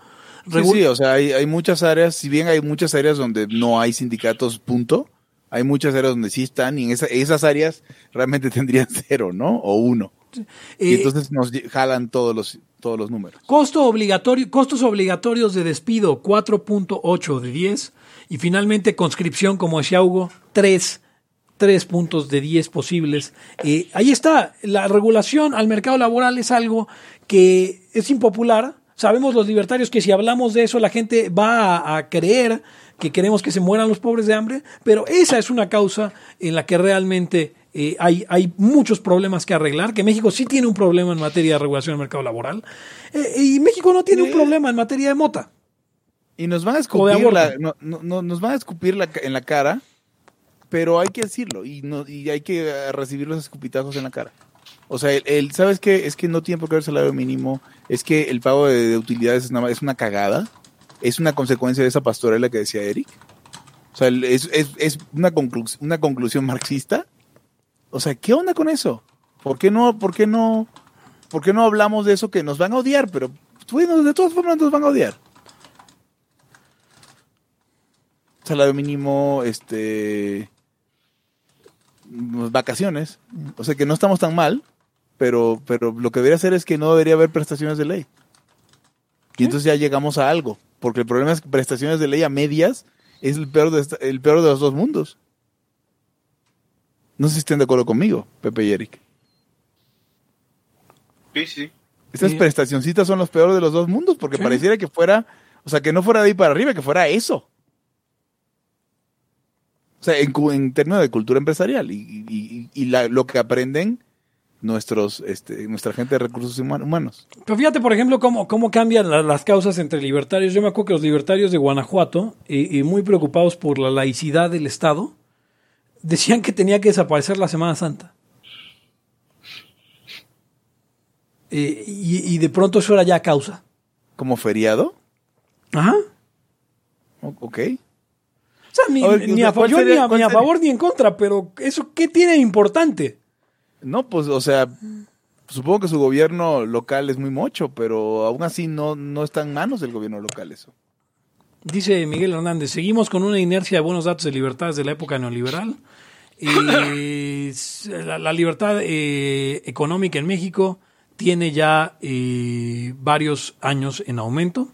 Speaker 4: Regu-
Speaker 5: sí, o sea, hay, hay muchas áreas, si bien hay muchas áreas donde no hay sindicatos, punto, hay muchas áreas donde sí están y en esa- esas áreas realmente [laughs] tendrían cero, ¿no? O uno. y
Speaker 4: Eh,
Speaker 5: entonces nos jalan todos los, todos los números.
Speaker 4: Costo obligatorio, costos obligatorios de despido, 4.8 de 10. Y finalmente, conscripción, como decía Hugo, 3, 3 puntos de 10 posibles. Eh, ahí está, la regulación al mercado laboral es algo que es impopular. Sabemos los libertarios que si hablamos de eso la gente va a, a creer que queremos que se mueran los pobres de hambre, pero esa es una causa en la que realmente eh, hay, hay muchos problemas que arreglar, que México sí tiene un problema en materia de regulación del mercado laboral, eh, y México no tiene un problema en materia de mota.
Speaker 5: Y nos van a escupir, la, no, no- no- nos van a escupir la en la cara, pero hay que decirlo y, no, y hay que eh, recibir los escupitazos en la cara. O sea, el, el- ¿sabes qué? Es que no tiene por qué haber salario mínimo, es que el pago de, de utilidades es, más- es una cagada, es una consecuencia de esa pastorela que decía Eric. O sea, es, es, es una, conclu- una conclusión marxista. O sea, ¿qué onda con eso? ¿Por qué no, por qué no, por qué no hablamos de eso que nos van a odiar? Pero, bueno, de todas formas nos van a odiar. salario mínimo, este vacaciones, o sea que no estamos tan mal, pero pero lo que debería hacer es que no debería haber prestaciones de ley. Y entonces ya llegamos a algo. Porque el problema es que prestaciones de ley a medias es el peor de, esta- el peor de los dos mundos. No sé si estén de acuerdo conmigo, Pepe y Eric.
Speaker 7: Sí, sí.
Speaker 5: Estas
Speaker 4: Sí.
Speaker 5: prestacioncitas son los peores de los dos mundos, porque
Speaker 4: Sí.
Speaker 5: pareciera que fuera, o sea, que no fuera de ahí para arriba, que fuera eso. O sea, en, en términos de cultura empresarial y, y- y- y la- lo que aprenden nuestros, este, nuestra gente de recursos human- humanos.
Speaker 4: Pero fíjate, por ejemplo, cómo, cómo cambian la- las causas entre libertarios. Yo me acuerdo que los libertarios de Guanajuato, eh, muy preocupados por la laicidad del Estado, decían que tenía que desaparecer la Semana Santa. Eh, y, y de pronto eso era ya causa.
Speaker 5: Como feriado,
Speaker 4: Ajá.
Speaker 5: O- ok.
Speaker 4: O sea, ni,
Speaker 5: ver,
Speaker 4: ni a,
Speaker 5: ¿cuál
Speaker 4: yo
Speaker 5: sería-
Speaker 4: ni a- ni favor ni en contra, pero eso, ¿qué tiene de importante?
Speaker 5: No, pues, o sea, supongo que su gobierno local es muy mocho, pero aún así no, no está en manos del gobierno local eso.
Speaker 4: Dice Miguel Hernández, seguimos con una inercia de buenos datos de libertades de la época neoliberal. Eh, [coughs] la, la libertad eh, económica en México tiene ya eh, varios años en aumento,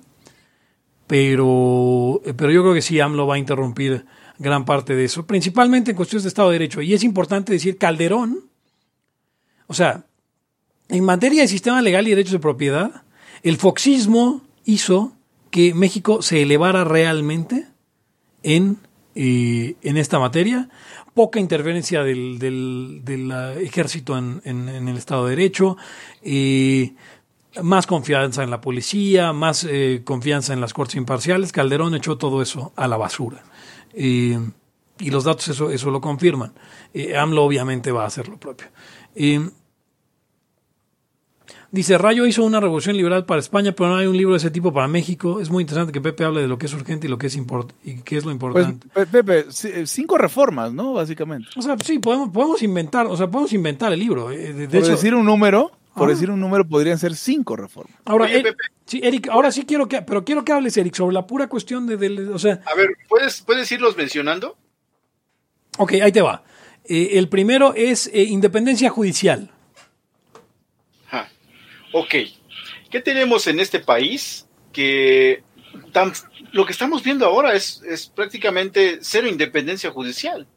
Speaker 4: pero, pero yo creo que sí, AMLO va a interrumpir gran parte de eso, principalmente en cuestiones de Estado de Derecho. Y es importante decir, Calderón, o sea, en materia de sistema legal y derechos de propiedad, el foxismo hizo que México se elevara realmente en, eh, en esta materia. Poca interferencia del, del- ah, ejército en, en- en el Estado de Derecho, eh, más confianza en la policía, más eh, confianza en las cortes imparciales. Calderón echó todo eso a la basura. Eh, y los datos eso, eso lo confirman. Eh, AMLO obviamente va a hacer lo propio. Eh, Dice, Rayo hizo una revolución liberal para España, pero no hay un libro de ese tipo para México. Es muy interesante que Pepe hable de lo que es urgente y lo que es y qué es lo
Speaker 5: Pues,
Speaker 4: importante.
Speaker 5: Pe- Pepe, c- cinco reformas, ¿no? Básicamente.
Speaker 4: o sea, sí, podemos, podemos inventar, o sea, podemos inventar el libro. eh, De, de
Speaker 5: por
Speaker 4: hecho,
Speaker 5: decir un número, por
Speaker 4: Ah.
Speaker 5: decir un número, podrían ser cinco reformas.
Speaker 4: ahora,
Speaker 7: Oye,
Speaker 4: eh,
Speaker 7: Pepe.
Speaker 4: sí, Eric, ahora sí quiero que, pero quiero que hables, Eric, sobre la pura cuestión de, del- o sea,
Speaker 7: A ver, ¿puedes, ¿puedes irlos mencionando?
Speaker 4: ok, ahí te va. Eh, el primero es eh, independencia judicial.
Speaker 7: Ajá. Ok. ¿Qué tenemos en este país? Que tan- lo que estamos viendo ahora es, es prácticamente cero independencia judicial.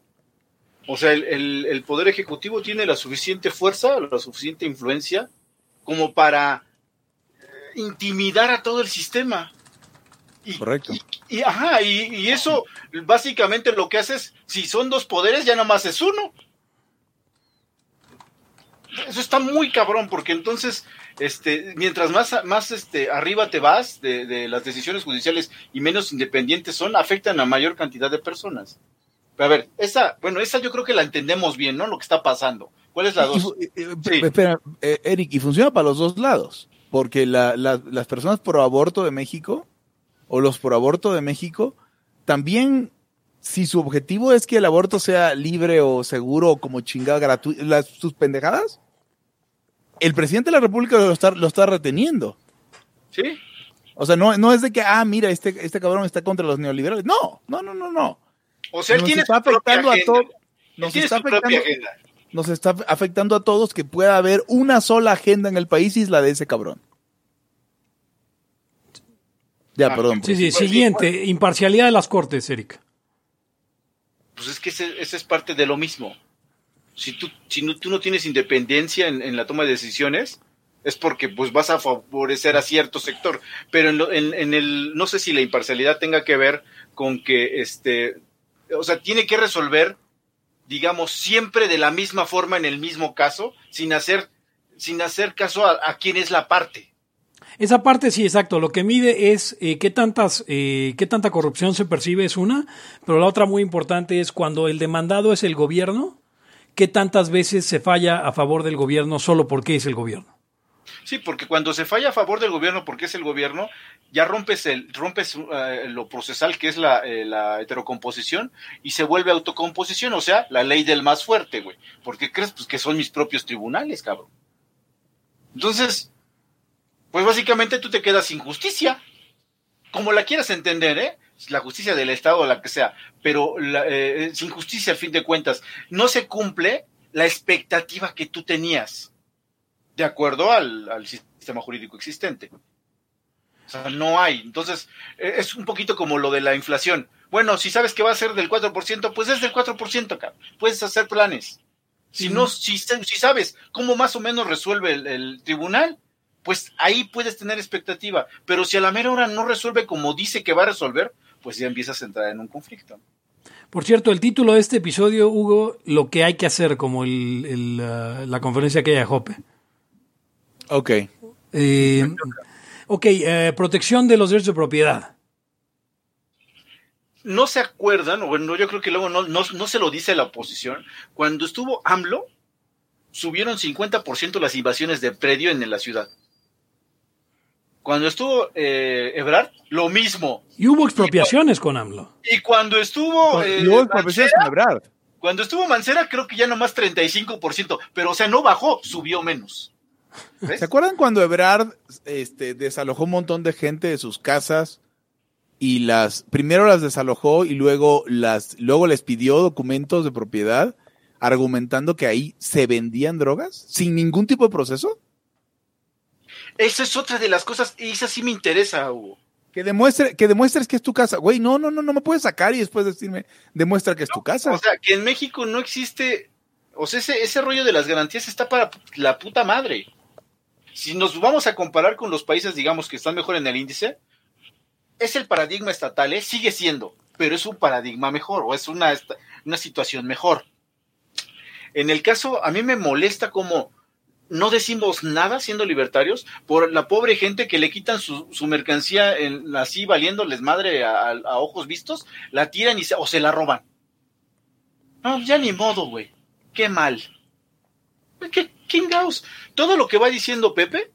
Speaker 7: O sea, el, el- el Poder Ejecutivo tiene la suficiente fuerza, la suficiente influencia como para intimidar a todo el sistema. Y,
Speaker 5: Correcto.
Speaker 7: Y, y- ajá, y, y eso básicamente lo que hace es, si son dos poderes, ya nada más es uno. Eso está muy cabrón, porque entonces, este, mientras más, más este, arriba te vas de, de las decisiones judiciales y menos independientes son, afectan a mayor cantidad de personas. Pero a ver, esa, bueno, esa yo creo que la entendemos bien, ¿no? Lo que está pasando. ¿Cuál es la dos? Sí.
Speaker 5: Espera, eh, Eric, y funciona para los dos lados. Porque la- la- las personas pro aborto de México, o los pro aborto de México, también, si su objetivo es que el aborto sea libre o seguro o como chingada gratuito, las, sus pendejadas, el presidente de la República lo está, lo está reteniendo.
Speaker 7: ¿Sí?
Speaker 5: O sea, no, no es de que, ah, mira, este, este cabrón está contra los neoliberales. No, no, no, no, no.
Speaker 7: O sea, él
Speaker 5: Nos
Speaker 7: tiene
Speaker 5: está
Speaker 7: su propia
Speaker 5: afectando a todos. Nos está afectando, nos está afectando a todos que pueda haber una sola agenda en el país y es la de ese cabrón. Ya,
Speaker 7: Ah,
Speaker 5: perdón.
Speaker 4: Sí, sí,
Speaker 7: Pues sí,
Speaker 4: siguiente, imparcialidad de las cortes, Eric.
Speaker 7: Pues es que ese, ese es parte de lo mismo. Si tú, si no, tú no tienes independencia en, en la toma de decisiones, es porque pues vas a favorecer a cierto sector. Pero en, lo- en, en el, no sé si la imparcialidad tenga que ver con que, este, o sea, tiene que resolver, digamos, siempre de la misma forma en el mismo caso, sin hacer, sin hacer caso a, a quién es la parte.
Speaker 4: Esa parte sí, exacto. Lo que mide es eh, qué tantas, eh, qué tanta corrupción se percibe es una, pero la otra muy importante es cuando el demandado es el gobierno, qué tantas veces se falla a favor del gobierno solo porque es el gobierno.
Speaker 7: Sí, porque cuando se falla a favor del gobierno porque es el gobierno, ya rompes el rompes eh, lo procesal que es la, eh, la heterocomposición y se vuelve autocomposición, o sea, la ley del más fuerte, güey. Porque crees pues que son mis propios tribunales, cabrón. Entonces, pues básicamente tú te quedas sin justicia. Como la quieras entender, ¿eh? La justicia del Estado o la que sea, pero la, eh, sin justicia al fin de cuentas, no se cumple la expectativa que tú tenías de acuerdo al, al sistema jurídico existente. O sea, no hay. Entonces, eh, es un poquito como lo de la inflación. Bueno, si sabes que va a ser del 4%, pues es del 4%, cabrón. Puedes hacer planes. Si no, si, si sabes cómo más o menos resuelve el, el tribunal, pues ahí puedes tener expectativa. Pero si a la mera hora no resuelve como dice que va a resolver, pues ya empiezas a entrar en un conflicto.
Speaker 4: Por cierto, el título de este episodio, Hugo, lo que hay que hacer, como el, el, uh, la conferencia que hay a Jope.
Speaker 5: Ok.
Speaker 4: Eh, ok, eh, protección de los derechos de propiedad.
Speaker 7: No se acuerdan, o bueno, yo creo que luego no, no, no se lo dice la oposición, cuando estuvo AMLO, subieron 50% las invasiones de predio en la ciudad. Cuando estuvo eh, Ebrard, lo mismo.
Speaker 4: Y hubo expropiaciones y, con AMLO.
Speaker 7: Y cuando estuvo.
Speaker 5: Eh, y hubo expropiaciones con Ebrard.
Speaker 7: Cuando estuvo Mancera, creo que ya nomás 35%. Pero, o sea, no bajó, subió menos.
Speaker 5: ¿Ves? ¿Se acuerdan cuando Ebrard este, desalojó un montón de gente de sus casas? Y las. Primero las desalojó y luego las. Luego les pidió documentos de propiedad argumentando que ahí se vendían drogas sin ningún tipo de proceso.
Speaker 7: Esa es otra de las cosas, y esa sí me interesa, Hugo.
Speaker 5: Que, demuestre, que demuestres que es tu casa. Güey, no, no, no, no me puedes sacar y después decirme, demuestra que es
Speaker 7: no,
Speaker 5: tu casa.
Speaker 7: O sea, que en México no existe, o sea, ese, ese rollo de las garantías está para la puta madre. Si nos vamos a comparar con los países, digamos, que están mejor en el índice, es el paradigma estatal, ¿eh? sigue siendo, pero es un paradigma mejor, o es una, una situación mejor. En el caso, a mí me molesta como no decimos nada siendo libertarios por la pobre gente que le quitan su, mercancía así valiéndoles madre a, ojos vistos, la tiran o se la roban. No, ya ni modo, güey. Qué mal. ¿Qué chingados? Todo lo que va diciendo Pepe,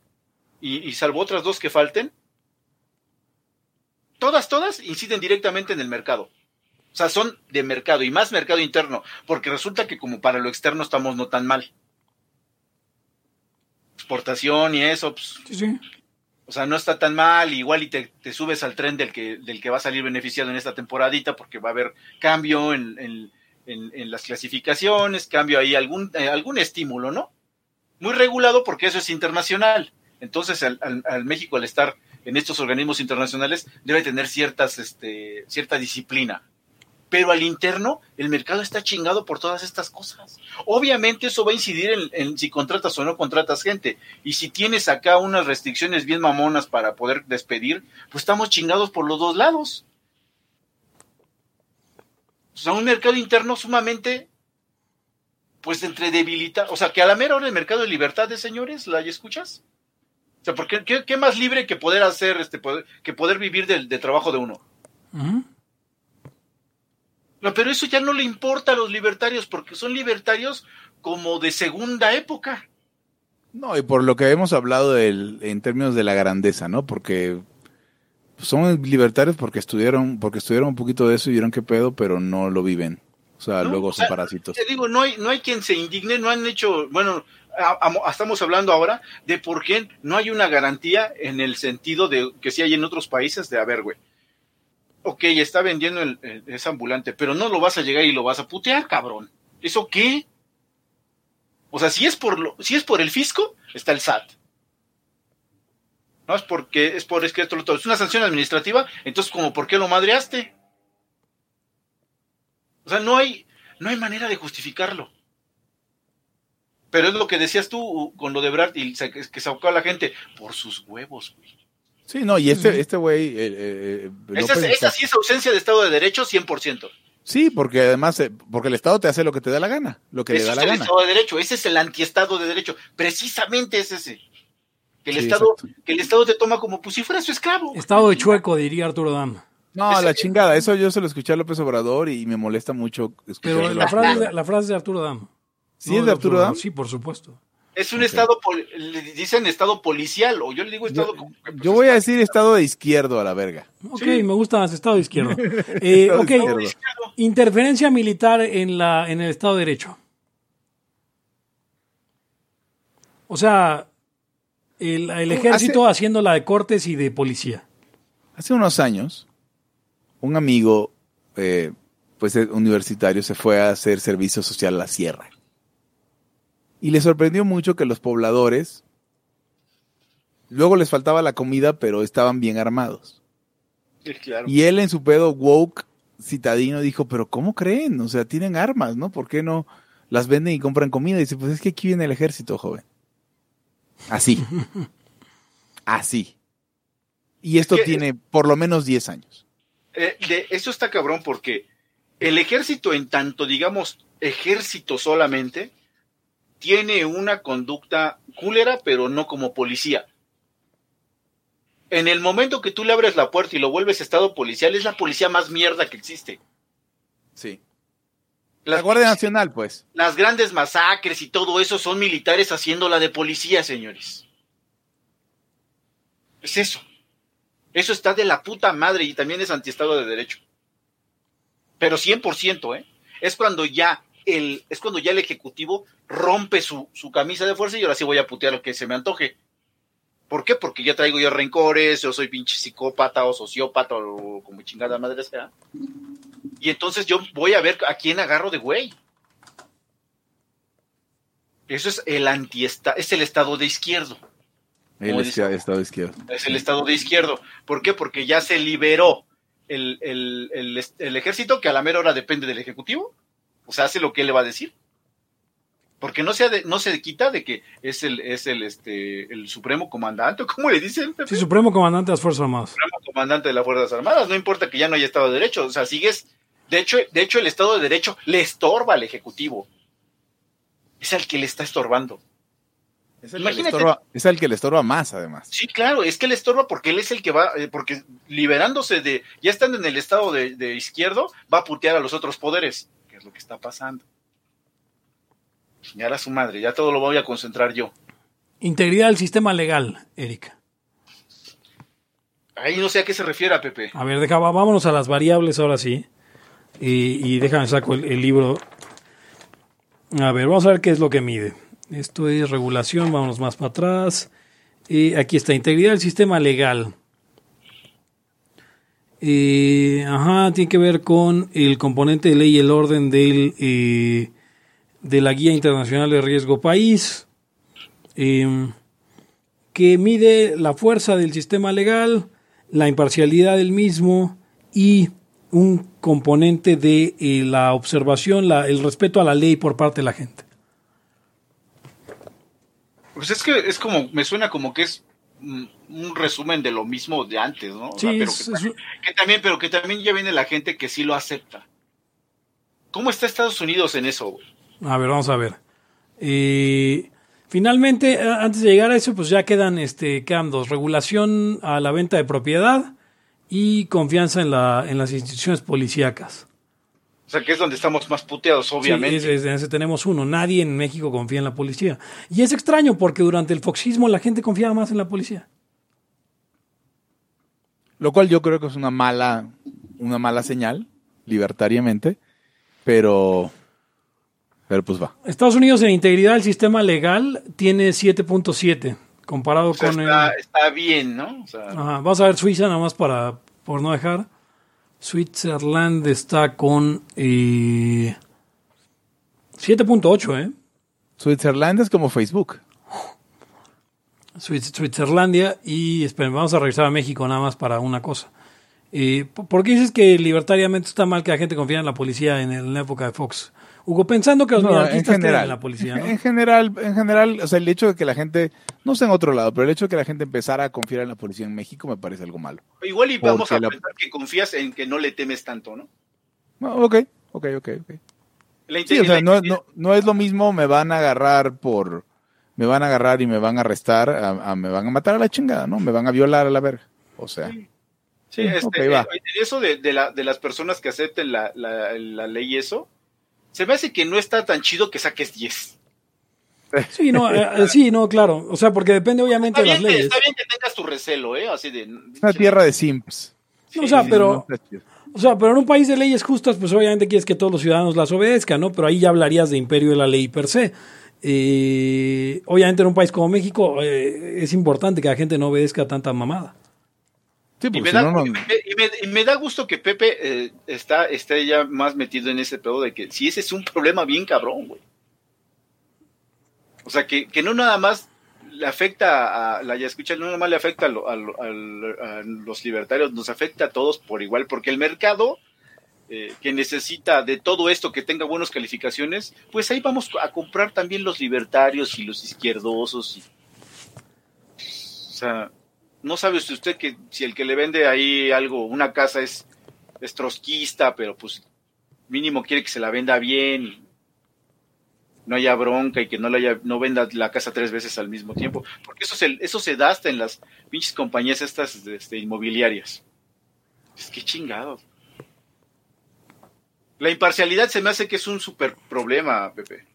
Speaker 7: y, y salvo otras dos que falten, todas, todas inciden directamente en el mercado. O sea, son de mercado y más mercado interno, porque resulta que como para lo externo estamos no tan mal exportación y eso, pues,
Speaker 4: sí, sí.
Speaker 7: o sea, no está tan mal, igual y te, te, subes al tren del que, del que va a salir beneficiado en esta temporadita, porque va a haber cambio en, en, en, en las clasificaciones, cambio ahí, algún, eh, algún estímulo, ¿no? Muy regulado porque eso es internacional. Entonces, al, México, al estar en estos organismos internacionales, debe tener ciertas, este, cierta disciplina pero al interno el mercado está chingado por todas estas cosas. Obviamente eso va a incidir en, en, si contratas o no contratas gente. Y si tienes acá unas restricciones bien mamonas para poder despedir, pues estamos chingados por los dos lados. O sea, un mercado interno sumamente, pues entre debilita, o sea, que a la mera hora el mercado de libertades, señores, ¿la escuchas? O sea, porque ¿qué, qué más libre que poder hacer, este, poder, que poder vivir del, del trabajo de uno?
Speaker 4: Uh -huh.
Speaker 7: No, pero eso ya no le importa a los libertarios porque son libertarios como de segunda época.
Speaker 5: No, y por lo que hemos hablado del, en términos de la grandeza, ¿no? Porque son libertarios porque estudiaron, porque estudiaron un poquito de eso y vieron qué pedo, pero no lo viven. O sea,
Speaker 7: no,
Speaker 5: luego
Speaker 7: o
Speaker 5: son
Speaker 7: sea,
Speaker 5: parásitos.
Speaker 7: Te digo, no hay, no hay quien se indigne, no han hecho, bueno, a, a, estamos hablando ahora de por qué no hay una garantía en el sentido de que sí hay en otros países de, a ver, güey, ok, está vendiendo el, el, ese ambulante, pero no lo vas a llegar y lo vas a putear, cabrón. ¿Eso qué? O sea, si es por lo, si es por el fisco, está el SAT. No es porque es por es que esto lo todo. Es una sanción administrativa, entonces como por qué lo madreaste? O sea, no hay no hay manera de justificarlo. Pero es lo que decías tú con lo de Brad y que sacó a la gente por sus huevos, güey.
Speaker 5: Sí, no, y este este güey... Eh, eh,
Speaker 7: esa, esa, sí es ausencia de Estado de Derecho 100%.
Speaker 5: Sí, porque además, eh, porque el Estado te hace lo que te da la gana, lo que
Speaker 7: ese
Speaker 5: le da
Speaker 7: es
Speaker 5: la
Speaker 7: el
Speaker 5: gana.
Speaker 7: Estado de Derecho, ese es el antiestado de Derecho, precisamente es ese. Que el, sí, Estado, que el Estado te toma como pues si fuera su esclavo.
Speaker 4: Estado de chueco, diría Arturo Dam.
Speaker 5: No, ese, la chingada, eso yo se lo escuché a López Obrador y me molesta mucho
Speaker 4: Pero la frase, la frase de Arturo Dam.
Speaker 5: ¿Sí no, es de Arturo, Arturo Dam?
Speaker 4: Sí, por supuesto.
Speaker 7: Es un okay. estado, le dicen estado policial, o yo le digo estado...
Speaker 5: Yo, pues, yo voy a decir estado de izquierdo a la verga.
Speaker 4: Ok, sí. me gusta más estado de izquierdo. [laughs] Eh, estado ok, de izquierdo. interferencia militar en, la, en el Estado de Derecho. O sea, el, el ejército hace, haciendo la de cortes y de policía.
Speaker 5: Hace unos años, un amigo eh, pues universitario se fue a hacer servicio social a la sierra y le sorprendió mucho que los pobladores luego les faltaba la comida, pero estaban bien armados.
Speaker 7: Sí, claro.
Speaker 5: Y él en su pedo woke citadino dijo, pero ¿cómo creen? O sea, tienen armas, ¿no? ¿Por qué no las venden y compran comida? Y dice, pues es que aquí viene el ejército, joven. Así. [laughs] Así. Y esto
Speaker 7: ¿Qué?
Speaker 5: tiene por lo menos 10 años.
Speaker 7: Eh, de, eso está cabrón porque el ejército, en tanto digamos ejército solamente, tiene una conducta cúlera, pero no como policía. En el momento que tú le abres la puerta y lo vuelves estado policial, es la policía más mierda que existe.
Speaker 5: Sí.
Speaker 7: Las,
Speaker 5: La Guardia Nacional, pues.
Speaker 7: las grandes masacres y todo eso son militares haciéndola de policía, señores. Es eso. Eso está de la puta madre y también es antiestado de derecho. Pero 100%, ¿eh? Es cuando ya el, es cuando ya el ejecutivo rompe su, su camisa de fuerza y ahora sí voy a putear lo que se me antoje. ¿Por qué? Porque ya traigo yo rencores, o soy pinche psicópata o sociópata o como chingada madre sea. Y entonces yo voy a ver a quién agarro de güey. Eso es el antiesta, es el estado de izquierdo.
Speaker 5: El
Speaker 7: dice-
Speaker 5: esta- Estado izquierdo.
Speaker 7: Es el estado de izquierdo. ¿Por qué? Porque ya se liberó el, el- el- el ejército, que a la mera hora depende del ejecutivo. O sea, hace lo que él le va a decir. Porque no se, de- no se quita de que es el, es el, este, el supremo comandante, o [laughs] ¿cómo le dicen?
Speaker 4: Sí, Supremo Comandante de las Fuerzas Armadas.
Speaker 7: Supremo comandante de las Fuerzas Armadas. No importa que ya no haya Estado de Derecho. O sea, sigues. De hecho, de hecho, el Estado de Derecho le estorba al Ejecutivo. Es al que le está estorbando.
Speaker 5: Es el, que le
Speaker 7: Imagínate.
Speaker 5: estorba, es el que le estorba más, además.
Speaker 7: Sí, claro, es que le estorba porque él es el que va, eh, porque liberándose de, ya estando en el estado de, de izquierdo, va a putear a los otros poderes, que es lo que está pasando. Señala a su madre, ya todo lo voy a concentrar yo.
Speaker 4: Integridad del sistema legal, Erika.
Speaker 7: Ahí no sé a qué se refiere a Pepe.
Speaker 4: A ver, deja, vámonos a las variables ahora sí. Y, y déjame saco el, el libro. A ver, vamos a ver qué es lo que mide. Esto es regulación, vámonos más para atrás. Y aquí está, integridad del sistema legal. Eh, ajá, tiene que ver con el componente de ley y el orden del, eh, de la Guía Internacional de Riesgo País. Em, que mide la fuerza del sistema legal, la imparcialidad del mismo y un componente de eh, la observación, el respeto a la ley por parte de la gente.
Speaker 7: Pues es que es como, me suena como que es mm, un resumen de lo mismo de antes, ¿no? O
Speaker 4: Sí,
Speaker 7: sea, pero que,
Speaker 4: es-
Speaker 7: que también, pero que también ya viene la gente que sí lo acepta. ¿Cómo está Estados Unidos en eso? güey?
Speaker 4: a ver, vamos a ver. Eh, finalmente, antes de llegar a eso, pues ya quedan, este, quedan dos. Regulación a la venta de propiedad y confianza en, la, en las instituciones policíacas.
Speaker 7: O sea, que es donde estamos más puteados, obviamente.
Speaker 4: Sí, es- es- en ese tenemos uno. Nadie en México confía en la policía. Y es extraño porque durante el foxismo la gente confiaba más en la policía.
Speaker 5: Lo cual yo creo que es una mala, una mala señal, libertariamente, pero, pero pues va.
Speaker 4: Estados Unidos en integridad del sistema legal tiene 7.7 comparado
Speaker 7: O sea,
Speaker 4: con
Speaker 7: está,
Speaker 4: el...
Speaker 7: está bien, ¿no? O sea,
Speaker 4: Ajá, vamos a ver Suiza nada más para por no dejar. Switzerland está con eh, 7.8, ¿eh?
Speaker 5: Switzerland es como Facebook.
Speaker 4: Switzerlandia y esperen, vamos a regresar a México nada más para una cosa. Eh, ¿por- ¿Por qué dices que libertariamente está mal que la gente confía en la policía en, el- en la época de Fox? Hugo, pensando que los
Speaker 5: No, en general,
Speaker 4: en la policía, ¿no?
Speaker 5: en general, en general, o sea, el hecho de que la gente, no sé en otro lado, pero el hecho de que la gente empezara a confiar en la policía en México me parece algo malo.
Speaker 7: igual y vamos
Speaker 5: Porque
Speaker 7: a
Speaker 5: la-
Speaker 7: pensar que confías en que no le temes tanto, ¿no?
Speaker 5: No, ok, ok, ok, ok.
Speaker 7: La
Speaker 5: Sí, o sea, no, no, no es lo mismo, me van a agarrar por, me van a agarrar y me van a arrestar, a, a- me van a matar a la chingada, ¿no? Me van a violar a la verga. O sea,
Speaker 7: Sí, este,
Speaker 5: ok, va.
Speaker 7: eh, eso de, de, la, de las personas que acepten la, la, la ley y eso, se me hace que no está tan chido que saques 10.
Speaker 4: Sí, no, eh, eh, sí, no, claro. O sea, porque depende obviamente
Speaker 7: Está
Speaker 4: de las
Speaker 7: que,
Speaker 4: leyes.
Speaker 7: está bien que tengas tu recelo, ¿eh? Así de...
Speaker 5: es una tierra de simps.
Speaker 4: o sea, pero, o sea, pero en un país de leyes justas, pues obviamente quieres que todos los ciudadanos las obedezcan, ¿no? Pero ahí ya hablarías de imperio de la ley per se. Eh, obviamente en un país como México eh, es importante que la gente no obedezca tanta mamada.
Speaker 5: Sí,
Speaker 7: Y me, da,
Speaker 5: no, no-
Speaker 7: y me- y me- y me da gusto que Pepe eh, está, esté ya más metido en ese pedo de que si ese es un problema bien cabrón, güey. O sea, que, que no nada más le afecta a la ya escucha, no nomás le afecta a, lo- a lo- a lo- a los libertarios, nos afecta a todos por igual, porque el mercado eh, que necesita de todo esto que tenga buenas calificaciones, pues ahí vamos a comprar también los libertarios y los izquierdosos. y- o sea, no sabe usted que si el que le vende ahí algo, una casa es, es trotskista, pero pues mínimo quiere que se la venda bien y no haya bronca y que no, la haya, no venda la casa tres veces al mismo tiempo. Porque eso se, eso se da hasta en las pinches compañías estas este, inmobiliarias. Es que chingado. La imparcialidad se me hace que es un super problema, Pepe.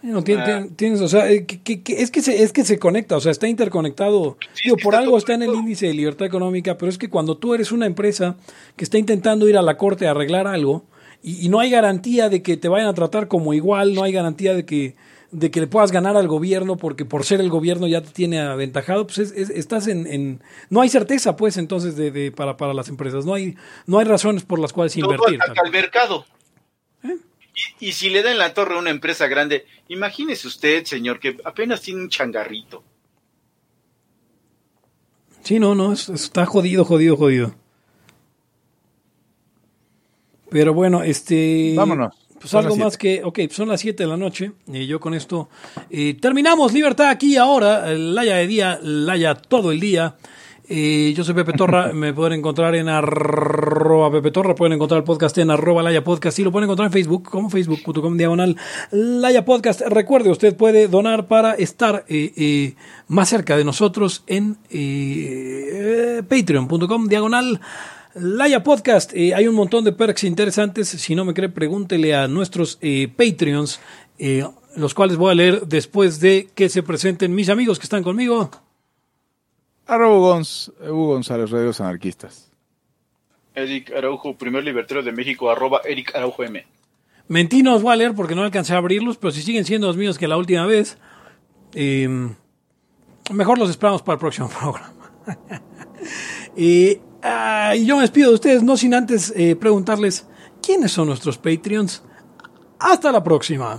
Speaker 4: No, tien-
Speaker 7: Ah.
Speaker 4: tien- tienes, o sea, eh, que- que- que- es, que se, es que se conecta, o sea, está interconectado. Digo, por
Speaker 7: está
Speaker 4: algo está en el índice de libertad económica, pero es que cuando tú eres una empresa que está intentando ir a la corte a arreglar algo y, y no hay garantía de que te vayan a tratar como igual, no hay garantía de que de que le puedas ganar al gobierno porque por ser el gobierno ya te tiene aventajado, pues es- es- estás en, en- no hay certeza pues entonces de, de- para, para las empresas, no hay no hay razones por las cuales
Speaker 7: Todo
Speaker 4: invertir.
Speaker 7: ataca al mercado.
Speaker 4: ¿Eh?
Speaker 7: Y, y si le dan la torre a una empresa grande, imagínese usted, señor, que apenas tiene un changarrito.
Speaker 4: Sí, no, no, es- está jodido, jodido, jodido. Pero bueno, este...
Speaker 5: Vámonos.
Speaker 4: Pues
Speaker 5: Son
Speaker 4: algo
Speaker 5: las
Speaker 4: más que... Ok, pues son las 7 de la noche. Y yo con esto eh, terminamos Libertad aquí ahora. eh, Laya de día, Laya todo el día. Eh, yo soy Pepe Torra, [laughs] me pueden encontrar en arroba Pepe Torra, pueden encontrar el podcast en arroba Laya Podcast y lo pueden encontrar en Facebook como facebook.com diagonal Laya Podcast. Recuerde, usted puede donar para estar eh, eh, más cerca de nosotros en eh, patreon.com diagonal Laya Podcast. Hay un montón de perks interesantes. Si no me cree, pregúntele a nuestros Patreons, los cuales voy a leer después de que se presenten mis amigos que están conmigo.
Speaker 5: Arroba Gonz- Hugo González, Radios Anarquistas.
Speaker 7: Eric Araujo, primer libertario de México, arroba Eric Araujo M.
Speaker 4: Mentí no os voy a leer porque no alcancé a abrirlos, pero si siguen siendo los míos que la última vez, eh, mejor los esperamos para el próximo [laughs] programa. [laughs] y, ah, y yo me despido de ustedes, no sin antes eh, preguntarles quiénes son nuestros Patreons. Hasta la próxima.